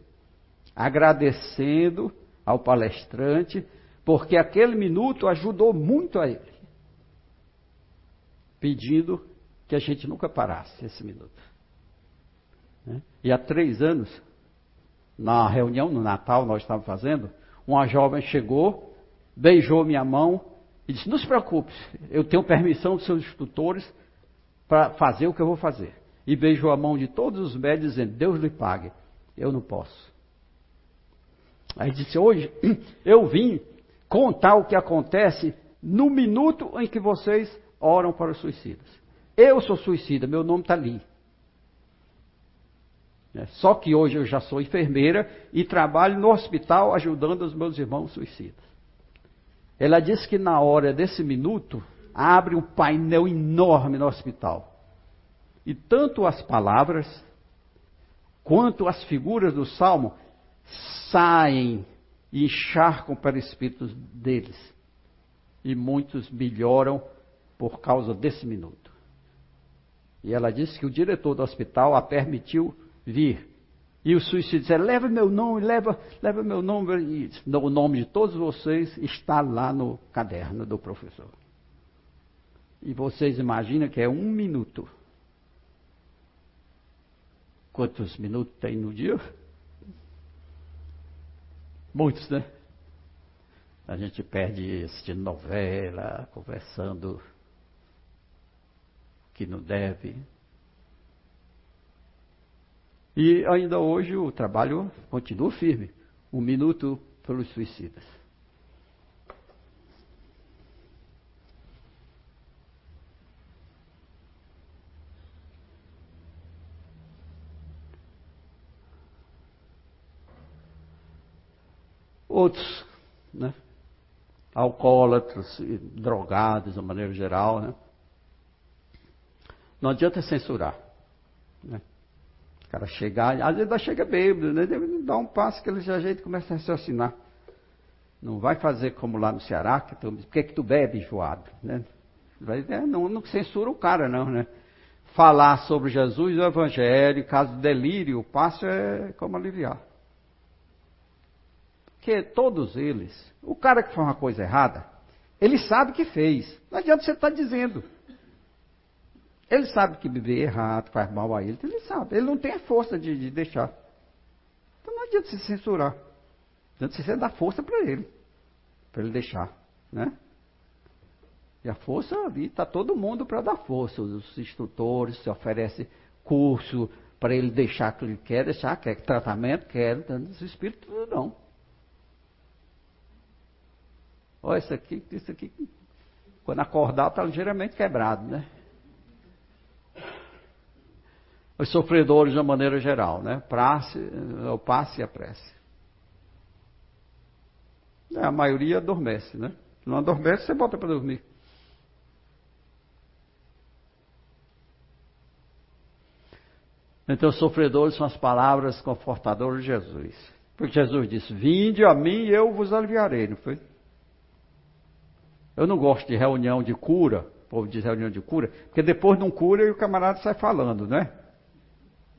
agradecendo ao palestrante, porque aquele minuto ajudou muito a ele, pedindo que a gente nunca parasse esse minuto. Né? E há três anos, na reunião no Natal, nós estávamos fazendo, uma jovem chegou, beijou minha mão e disse: Não se preocupe, eu tenho permissão dos seus instrutores para fazer o que eu vou fazer e beijou a mão de todos os médicos, dizendo: Deus lhe pague. Eu não posso. Aí disse: Hoje eu vim contar o que acontece no minuto em que vocês oram para os suicidas. Eu sou suicida, meu nome está ali. É, só que hoje eu já sou enfermeira e trabalho no hospital ajudando os meus irmãos suicidas. Ela disse que na hora desse minuto abre um painel enorme no hospital. E tanto as palavras quanto as figuras do salmo saem e encharcam para espíritos deles. E muitos melhoram por causa desse minuto. E ela disse que o diretor do hospital a permitiu vir. E o suicídio disse: leva meu nome, leva, leva meu nome. E o nome de todos vocês está lá no caderno do professor. E vocês imaginam que é um minuto. Quantos minutos tem no dia? Muitos, né? A gente perde assistindo novela, conversando que não deve. E ainda hoje o trabalho continua firme. Um minuto pelos suicidas. outros, né? alcoólatras, drogados, de maneira geral. Né? Não adianta censurar. Né? Cara chegar, às vezes chega bêbado, né? dar um passo que ele já jeito começa a raciocinar. Não vai fazer como lá no Ceará, que tu, por que, que tu bebe enjoado? Né? Vai, né? não, não censura o cara, não, né? Falar sobre Jesus e o Evangelho, caso de delírio, o passo é como aliviar que todos eles, o cara que faz uma coisa errada, ele sabe que fez. Não adianta você estar tá dizendo. Ele sabe que beber é errado, faz mal a ele. Ele sabe. Ele não tem a força de, de deixar. Então não adianta se censurar. Não adianta você dar força para ele. Para ele deixar. Né? E a força ali, está todo mundo para dar força. Os instrutores se oferecem curso para ele deixar que ele quer, deixar, quer tratamento, quer. Os espíritos não. Olha, isso aqui, isso aqui, quando acordar, está ligeiramente quebrado, né? Os sofredores, de uma maneira geral, né? Prace, o passe e a prece. É, a maioria adormece, né? Se não adormece, você bota para dormir. Então, os sofredores são as palavras confortadoras de Jesus. Porque Jesus disse: Vinde a mim e eu vos aliviarei, não foi? Eu não gosto de reunião de cura, o povo diz reunião de cura, porque depois não cura e o camarada sai falando, né?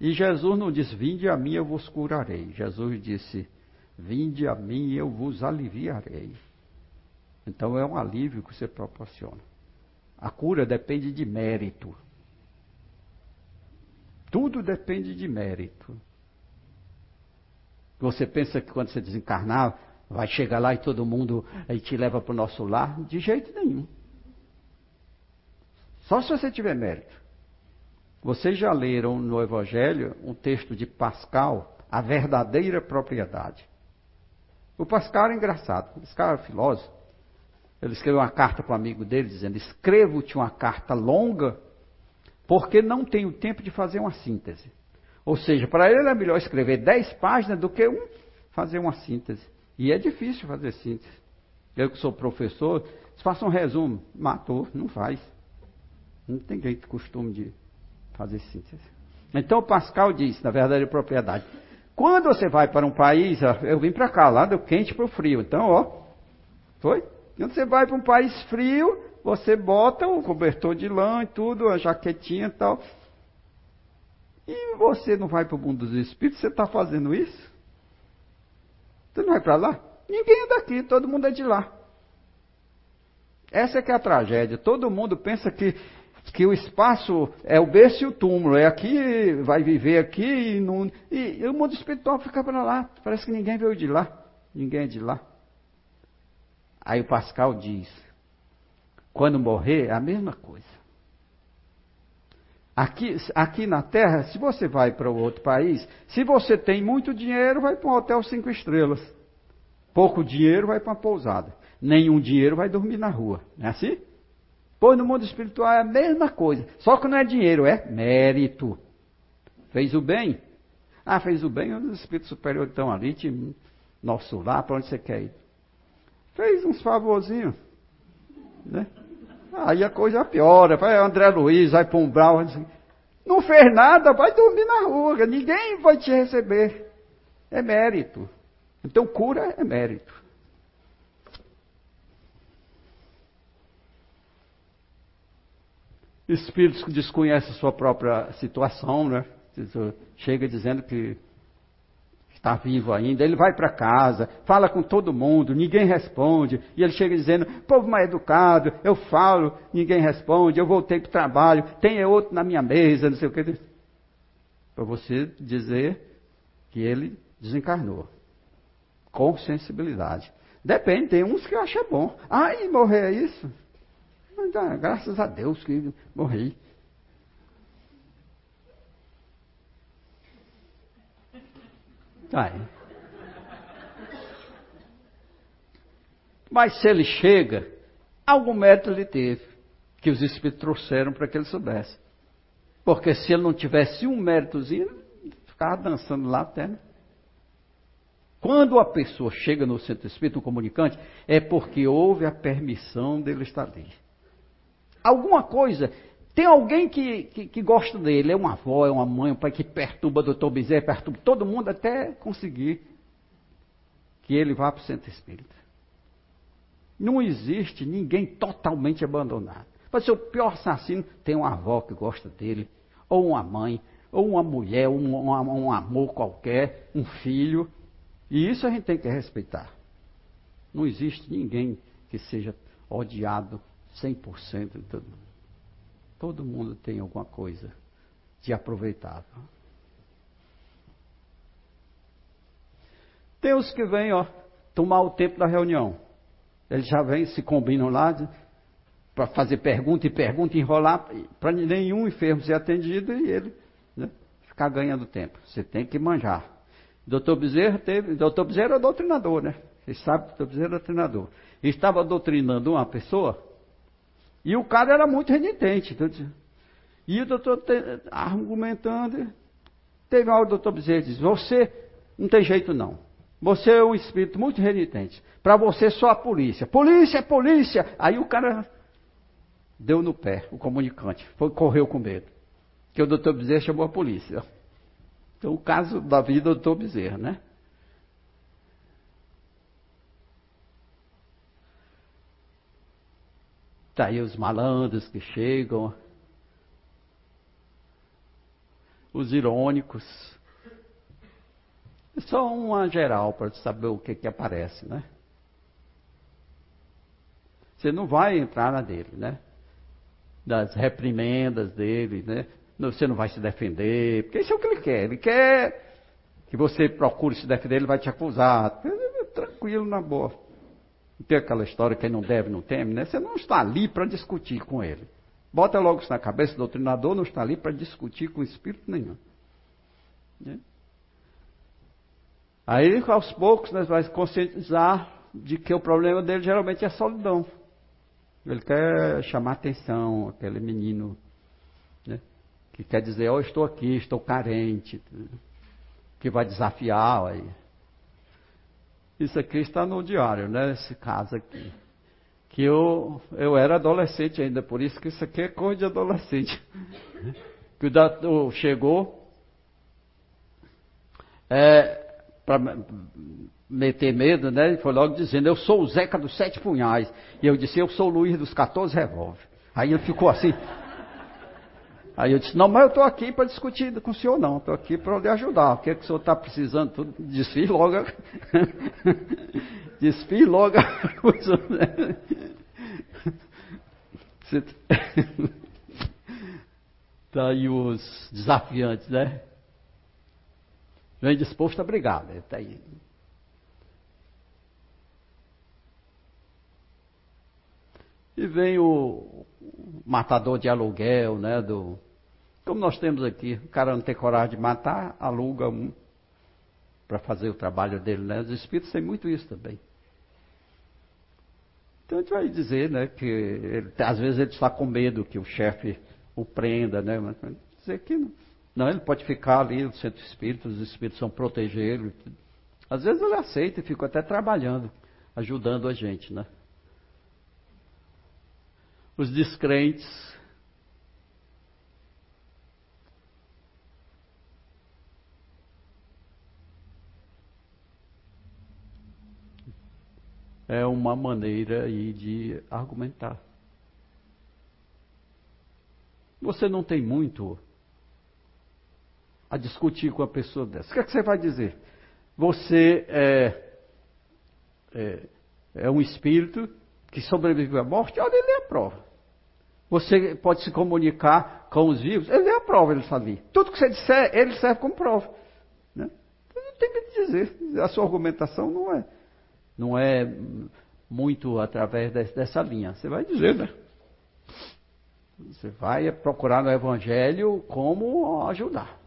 E Jesus não disse, vinde a mim eu vos curarei. Jesus disse, vinde a mim eu vos aliviarei. Então é um alívio que você proporciona. A cura depende de mérito. Tudo depende de mérito. Você pensa que quando você desencarnar, vai chegar lá e todo mundo aí te leva para o nosso lar? De jeito nenhum. Só se você tiver mérito. Vocês já leram no Evangelho um texto de Pascal, A Verdadeira Propriedade. O Pascal era engraçado, esse cara filósofo. Ele escreveu uma carta para um amigo dele dizendo: Escrevo-te uma carta longa, porque não tenho tempo de fazer uma síntese. Ou seja, para ele era melhor escrever 10 páginas do que um fazer uma síntese. E é difícil fazer síntese. Eu que sou professor, faça um resumo, matou, não faz. Não tem jeito, costume de fazer síntese. Então Pascal diz, na verdade, propriedade. Quando você vai para um país, eu vim para cá, lá do quente para o frio. Então, ó, foi? Quando você vai para um país frio, você bota o cobertor de lã e tudo, a jaquetinha e tal. E você não vai para o mundo dos espíritos, você está fazendo isso? Você não vai para lá? Ninguém é daqui, todo mundo é de lá. Essa é que é a tragédia. Todo mundo pensa que, que o espaço é o berço e o túmulo. É aqui, vai viver aqui e, não, e, e o mundo espiritual fica para lá. Parece que ninguém veio de lá. Ninguém é de lá. Aí o Pascal diz: quando morrer, é a mesma coisa. Aqui, aqui na Terra, se você vai para outro país, se você tem muito dinheiro, vai para um hotel cinco estrelas. Pouco dinheiro, vai para uma pousada. Nenhum dinheiro, vai dormir na rua. Não é assim? Pois no mundo espiritual é a mesma coisa. Só que não é dinheiro, é mérito. Fez o bem? Ah, fez o bem, os espíritos superiores estão ali, te, nosso lar, para onde você quer ir? Fez uns favorzinhos. Né? Aí a coisa piora. Vai André Luiz, vai um Brau. Não fez nada, vai dormir na rua. Ninguém vai te receber. É mérito. Então cura é mérito. Espíritos que desconhecem a sua própria situação, né? Chega dizendo que está vivo ainda, ele vai para casa, fala com todo mundo, ninguém responde, e ele chega dizendo, povo mal educado, eu falo, ninguém responde, eu voltei para o trabalho, tem outro na minha mesa, não sei o que. Para você dizer que ele desencarnou. Com sensibilidade. Depende, tem uns que acham bom. Ai, morrer é isso? Ah, graças a Deus que morri. Aí. Mas se ele chega, algum mérito ele teve, que os Espíritos trouxeram para que ele soubesse. Porque se ele não tivesse um méritozinho, ele ficava dançando lá até. Né? Quando a pessoa chega no centro espírita, um comunicante, é porque houve a permissão dele estar ali. Alguma coisa tem alguém que, que, que, gosta dele, é uma avó, é uma mãe, um pai que perturba o doutor Bezerra, perturba todo mundo até conseguir que ele vá para o centro espírita. Não existe ninguém totalmente abandonado. Pode ser o pior assassino, tem uma avó que gosta dele, ou uma mãe, ou uma mulher, um, um, um amor qualquer, um filho. E isso a gente tem que respeitar. Não existe ninguém que seja odiado 100% de todo mundo. Todo mundo tem alguma coisa de aproveitável. Tem os que vêm, ó, tomar o tempo da reunião. Eles já vêm, se combinam lá para fazer pergunta e pergunta, enrolar, para nenhum enfermo ser atendido e ele né, ficar ganhando tempo. Você tem que manjar. Doutor Bezerra teve. Doutor Bezerra é doutrinador, né? Vocês sabem que o doutor Bezerra é doutrinador. Estava doutrinando uma pessoa e o cara era muito renitente. Então, e o doutor te, argumentando, teve uma hora o doutor Bezerra diz, você não tem jeito não. Você é um espírito muito renitente. Para você só a polícia. Polícia, polícia! Aí o cara deu no pé, o comunicante. Foi, correu com medo. Que o doutor Bezerra chamou a polícia. Então o caso da vida do doutor Bezerra, né? Está aí os malandros que chegam. Os irônicos. É só uma geral para saber o que, que aparece, né? Você não vai entrar na dele, né? Das reprimendas dele, né? Você não vai se defender, porque isso é o que ele quer. Ele quer que você procure se defender, ele vai te acusar. Tranquilo, na boa. Não tem aquela história que não deve, não teme, né? Você não está ali para discutir com ele. Bota logo isso na cabeça, o doutrinador não está ali para discutir com espírito nenhum. Né? Aí, aos poucos, nós vamos conscientizar de que o problema dele geralmente é solidão. Ele quer chamar atenção, aquele menino né? que quer dizer, oh, estou aqui, estou carente, que vai desafiar. Aí. Isso aqui está no diário, né? Esse caso aqui. Que eu, eu era adolescente ainda, por isso que isso aqui é coisa de adolescente. que o, chegou é, para meter medo, né? Ele foi logo dizendo, eu sou o Zeca dos Sete Punhais. E eu disse, eu sou o Luiz dos 14 Revólver. Aí ele ficou assim. Aí eu disse, não, mas eu estou aqui para discutir com o senhor não, estou aqui para lhe ajudar. O que, é que o senhor está precisando? Tudo, desfie logo. desfie logo a coisa. Né? Tá aí os desafiantes, né? Vem disposto a brigar, né? Tá aí. E vem o matador de aluguel, né? Do, como nós temos aqui, o cara não tem coragem de matar, aluga um para fazer o trabalho dele, né? Os espíritos têm muito isso também. Então a gente vai dizer, né, que ele, às vezes ele está com medo que o chefe o prenda, né? Mas dizer que não. não, ele pode ficar ali no centro espírita, os espíritos vão proteger ele. Às vezes ele aceita e fica até trabalhando, ajudando a gente, né? Os descrentes. É uma maneira aí de argumentar. Você não tem muito a discutir com a pessoa dessa. O que, é que você vai dizer? Você é, é, é um espírito que sobreviveu à morte, olha, ele é a prova. Você pode se comunicar com os vivos, ele é a prova, ele sabe. Tudo que você disser, ele serve como prova. Né? Não tem que dizer. A sua argumentação não é, não é muito através dessa linha. Você vai dizer, né? Você vai procurar no Evangelho como ajudar.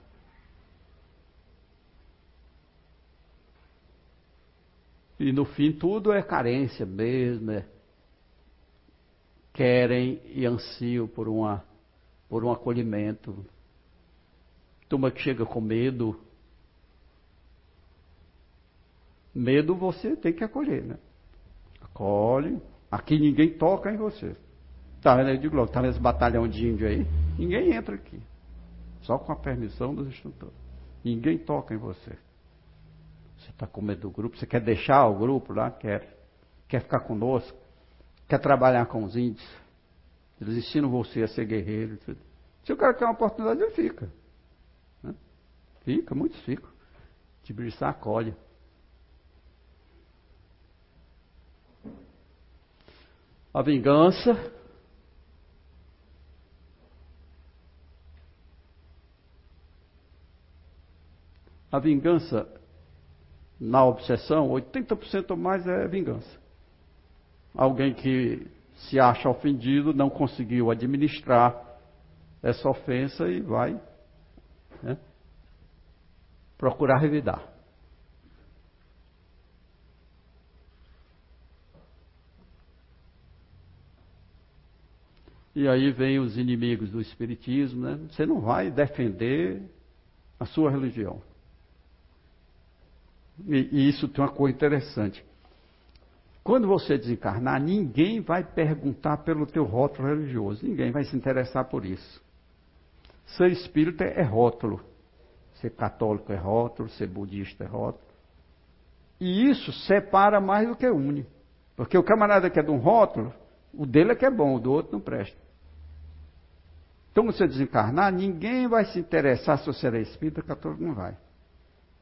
E no fim tudo é carência mesmo, é querem e ansiam por, uma, por um acolhimento. Turma que chega com medo. Medo você tem que acolher, né? Acolhe. Aqui ninguém toca em você. Tá aí de Globo? Tá nesse batalhão de índio aí? Ninguém entra aqui. Só com a permissão dos instrutores. Ninguém toca em você. Você está com medo do grupo, você quer deixar o grupo lá? Quer. Quer ficar conosco? Quer trabalhar com os índios. Eles ensinam você a ser guerreiro. Tudo. Se o cara quer uma oportunidade, ele fica. Né? Fica, muitos ficam. Tibriçá acolhe. A vingança. A vingança, na obsessão, 80% ou mais é vingança alguém que se acha ofendido, não conseguiu administrar essa ofensa e vai né, procurar revidar. E aí vem os inimigos do Espiritismo, né? Você não vai defender a sua religião. E, e isso tem uma coisa interessante. Quando você desencarnar, ninguém vai perguntar pelo teu rótulo religioso, ninguém vai se interessar por isso. Ser espírita é rótulo. Ser católico é rótulo, ser budista é rótulo. E isso separa mais do que une. Porque o camarada que é de um rótulo, o dele é que é bom, o do outro não presta. Então, você desencarnar, ninguém vai se interessar se você é espírita, católico não vai.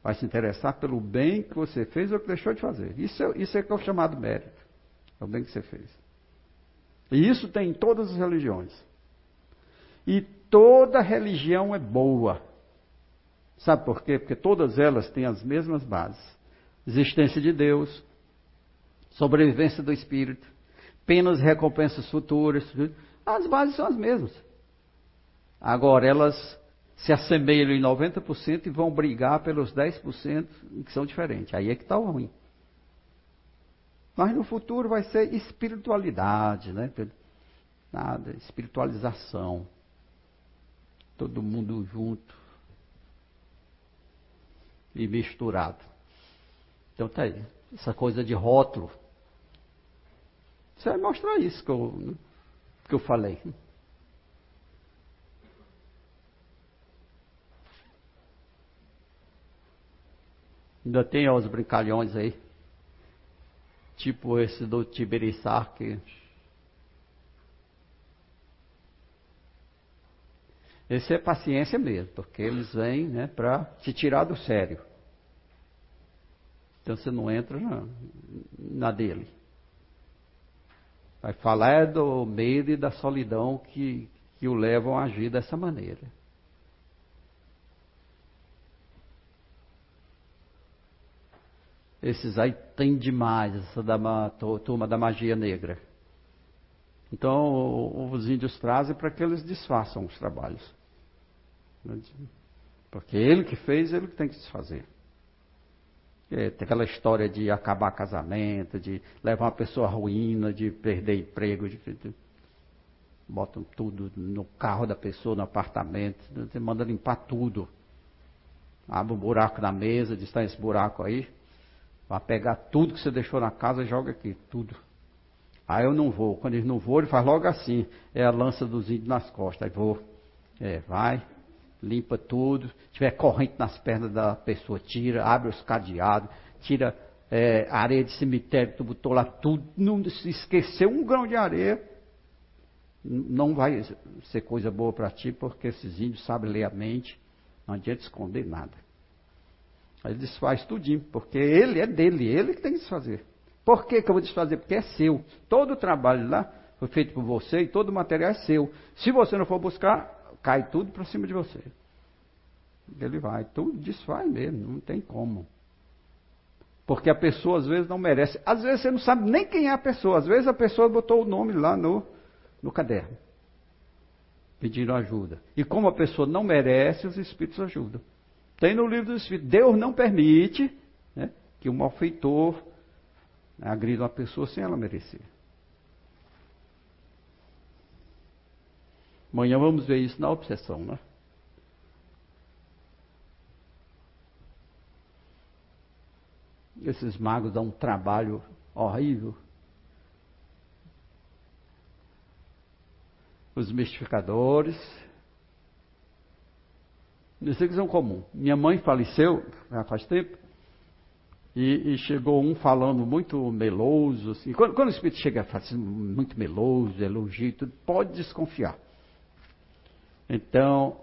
Vai se interessar pelo bem que você fez ou que deixou de fazer. Isso é, isso é que é o chamado mérito. É o bem que você fez. E isso tem em todas as religiões. E toda religião é boa. Sabe por quê? Porque todas elas têm as mesmas bases: existência de Deus, sobrevivência do espírito, penas e recompensas futuras. As bases são as mesmas. Agora, elas se assemelham em 90% e vão brigar pelos 10% que são diferentes. Aí é que está o ruim. Mas no futuro vai ser espiritualidade, né? Nada, espiritualização. Todo mundo junto e misturado. Então tá aí. Essa coisa de rótulo. Você vai mostrar isso que eu, que eu falei. Ainda tem os brincalhões aí. Tipo esse do Tiberiçar que. Esse é paciência mesmo, porque eles vêm né, para te tirar do sério. Então você não entra na, na dele. Vai falar é do medo e da solidão que, que o levam a agir dessa maneira. Esses aí tem demais, essa da turma da magia negra. Então os índios trazem para que eles desfaçam os trabalhos. Porque ele que fez, ele que tem que desfazer. É, tem aquela história de acabar casamento, de levar uma pessoa à ruína, de perder emprego, de, de, botam tudo no carro da pessoa, no apartamento, você manda limpar tudo. Abre um buraco na mesa, diz, está esse buraco aí, vai pegar tudo que você deixou na casa e joga aqui, tudo. Aí eu não vou. Quando ele não vou, ele faz logo assim, é a lança dos índios nas costas. Aí vou. É, vai, limpa tudo. Se tiver corrente nas pernas da pessoa, tira, abre os cadeados, tira é, areia de cemitério que tu botou lá tudo. Não se esquecer um grão de areia, não vai ser coisa boa para ti, porque esses índios sabem ler a mente, não adianta esconder nada. Aí ele desfaz tudinho, porque ele é dele, ele que tem que desfazer. Por que, que eu vou desfazer? Porque é seu. Todo o trabalho lá foi feito por você e todo o material é seu. Se você não for buscar, cai tudo para cima de você. Ele vai, tudo desfaz mesmo, não tem como. Porque a pessoa às vezes não merece. Às vezes você não sabe nem quem é a pessoa. Às vezes a pessoa botou o nome lá no, no caderno. Pedindo ajuda. E como a pessoa não merece, os espíritos ajudam. Tem no livro dos espíritos. Deus não permite né, que um malfeitor agrida uma pessoa sem ela merecer. Amanhã vamos ver isso na obsessão, né? Esses magos dão um trabalho horrível. Os mistificadores. Isso é comum. Minha mãe faleceu já faz tempo. E, e, chegou um falando muito meloso, assim. Quando, quando o espírito chega assim, muito meloso, elogio, tudo, pode desconfiar. Então,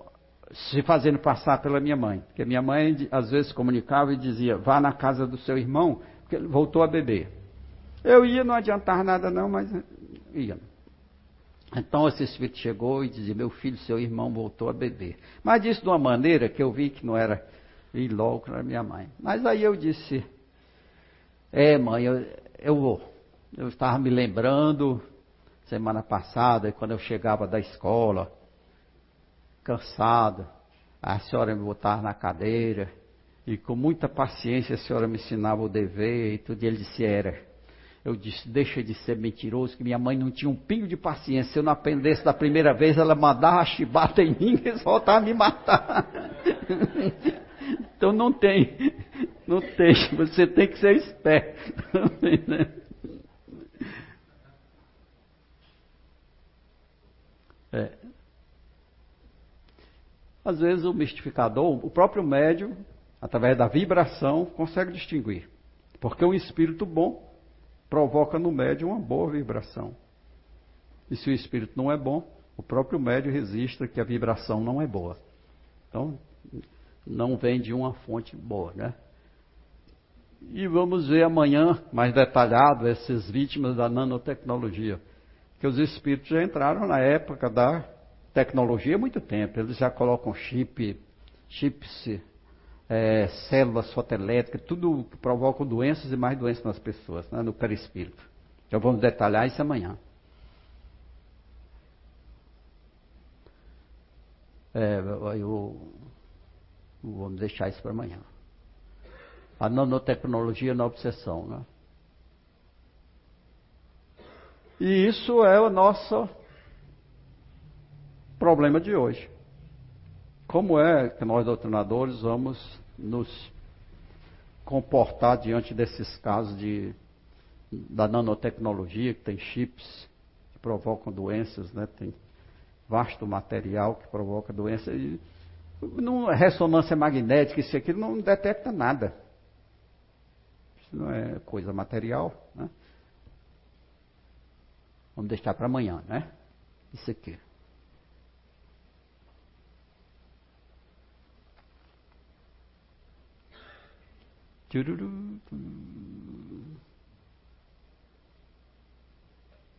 se fazendo passar pela minha mãe. Porque minha mãe às vezes comunicava e dizia, vá na casa do seu irmão, porque ele voltou a beber. Eu ia, não adiantava nada não, mas ia. Então esse espírito chegou e dizia, meu filho, seu irmão voltou a beber. Mas disse de uma maneira que eu vi que não era ir logo para minha mãe. Mas aí eu disse, é mãe, eu, eu vou. Eu estava me lembrando semana passada, quando eu chegava da escola, cansado. A senhora me botava na cadeira e com muita paciência a senhora me ensinava o dever e tudo. E ele disse: Era. Eu disse: Deixa de ser mentiroso, que minha mãe não tinha um pingo de paciência. Se eu não aprendesse da primeira vez, ela mandava a chibata em mim e eles voltavam a me matar. então não tem, não tem. Você tem que ser esperto. Né? É. Às vezes o mistificador, o próprio médium, através da vibração, consegue distinguir. Porque um espírito bom provoca no médium uma boa vibração. E se o espírito não é bom, O próprio médio registra que a vibração não é boa. Então, não vem de uma fonte boa, né? E vamos ver amanhã, mais detalhado, essas vítimas da nanotecnologia. Que os espíritos já entraram na época da tecnologia há muito tempo. Eles já colocam chip, chips, é, células fotoelétricas, tudo que provoca doenças e mais doenças nas pessoas, né, no perispírito. Já vamos detalhar isso amanhã. É, eu, vamos deixar isso para amanhã. A nanotecnologia na obsessão, né? E isso é o nosso problema de hoje. Como é que nós, doutrinadores, vamos nos comportar diante desses casos de, da nanotecnologia, que tem chips que provocam doenças, né? tem vasto material que provoca doenças. E, não, ressonância magnética, isso aqui não detecta nada. Isso não é coisa material. Né? Vamos deixar para amanhã, né? Isso aqui.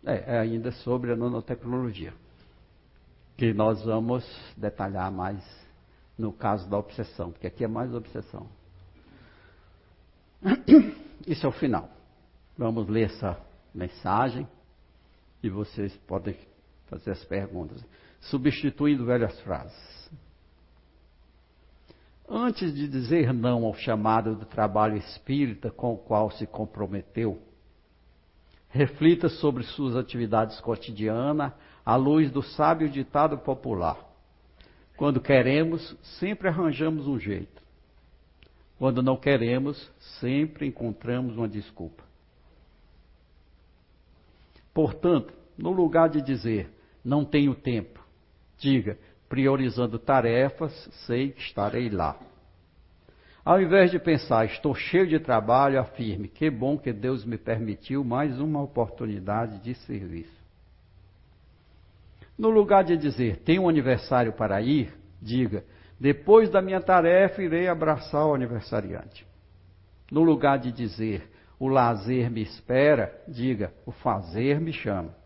É, é ainda sobre a nanotecnologia, que nós vamos detalhar mais no caso da obsessão, porque aqui é mais obsessão. Isso é o final. Vamos ler essa mensagem e vocês podem fazer as perguntas, substituindo velhas frases. Antes de dizer não ao chamado do trabalho espírita com o qual se comprometeu, reflita sobre suas atividades cotidianas à luz do sábio ditado popular. Quando queremos, sempre arranjamos um jeito. Quando não queremos, sempre encontramos uma desculpa. Portanto, no lugar de dizer não tenho tempo, diga priorizando tarefas, sei que estarei lá. Ao invés de pensar, estou cheio de trabalho, afirme, que bom que Deus me permitiu mais uma oportunidade de serviço. No lugar de dizer, tenho um aniversário para ir, diga, depois da minha tarefa irei abraçar o aniversariante. No lugar de dizer, o lazer me espera, diga, o fazer me chama.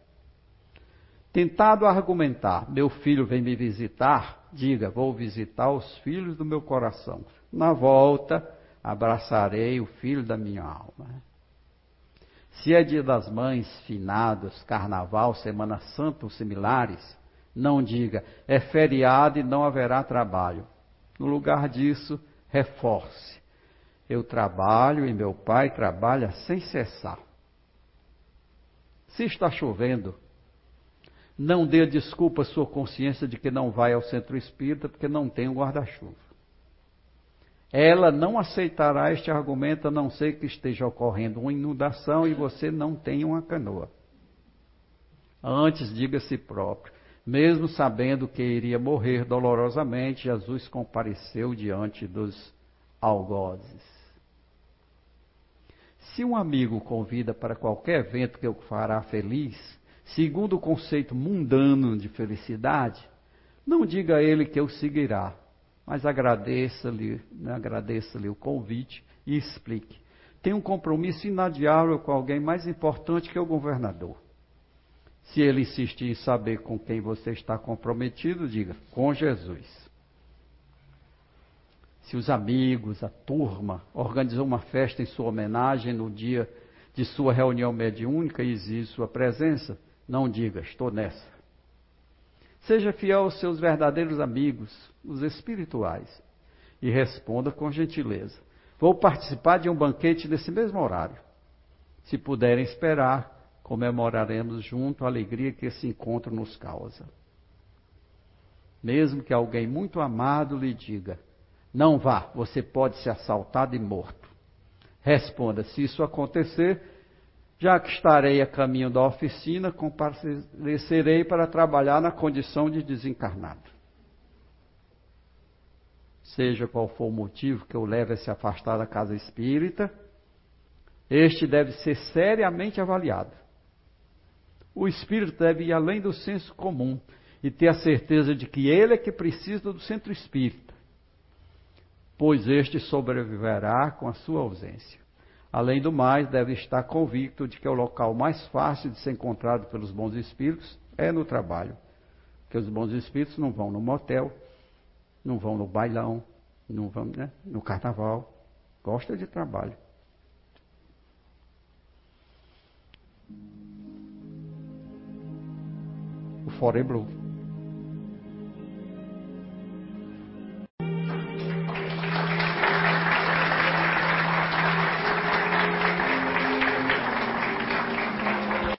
Tentado argumentar, meu filho vem me visitar, diga, vou visitar os filhos do meu coração. Na volta, abraçarei o filho da minha alma. Se é dia das mães, finados, carnaval, Semana Santa ou similares, não diga, é feriado e não haverá trabalho. No lugar disso, reforce. Eu trabalho e meu pai trabalha sem cessar. Se está chovendo, não dê desculpa à sua consciência de que não vai ao centro espírita porque não tem um guarda-chuva. Ela não aceitará este argumento a não ser que esteja ocorrendo uma inundação e você não tenha uma canoa. Antes, diga a si próprio, mesmo sabendo que iria morrer dolorosamente, Jesus compareceu diante dos algozes. Se um amigo convida para qualquer evento que o fará feliz, segundo o conceito mundano de felicidade, não diga a ele que o seguirá, mas agradeça-lhe né, agradeça o convite e explique. Tem um compromisso inadiável com alguém mais importante que o governador. Se ele insistir em saber com quem você está comprometido, diga: com Jesus. Se os amigos, a turma, organizou uma festa em sua homenagem no dia de sua reunião mediúnica e exige sua presença, não diga, estou nessa. Seja fiel aos seus verdadeiros amigos, os espirituais, e responda com gentileza. Vou participar de um banquete nesse mesmo horário. Se puderem esperar, comemoraremos junto a alegria que esse encontro nos causa. Mesmo que alguém muito amado lhe diga: Não vá, você pode ser assaltado e morto. Responda: Se isso acontecer, já que estarei a caminho da oficina, comparecerei para trabalhar na condição de desencarnado. Seja qual for o motivo que o leve a se afastar da casa espírita, este deve ser seriamente avaliado. O espírito deve ir além do senso comum e ter a certeza de que ele é que precisa do centro espírita, pois este sobreviverá com a sua ausência. Além do mais, deve estar convicto de que o local mais fácil de ser encontrado pelos bons espíritos é no trabalho. Porque os bons espíritos não vão no motel, não vão no bailão, não vão né, no carnaval. Gosta de trabalho. O Fora Blue.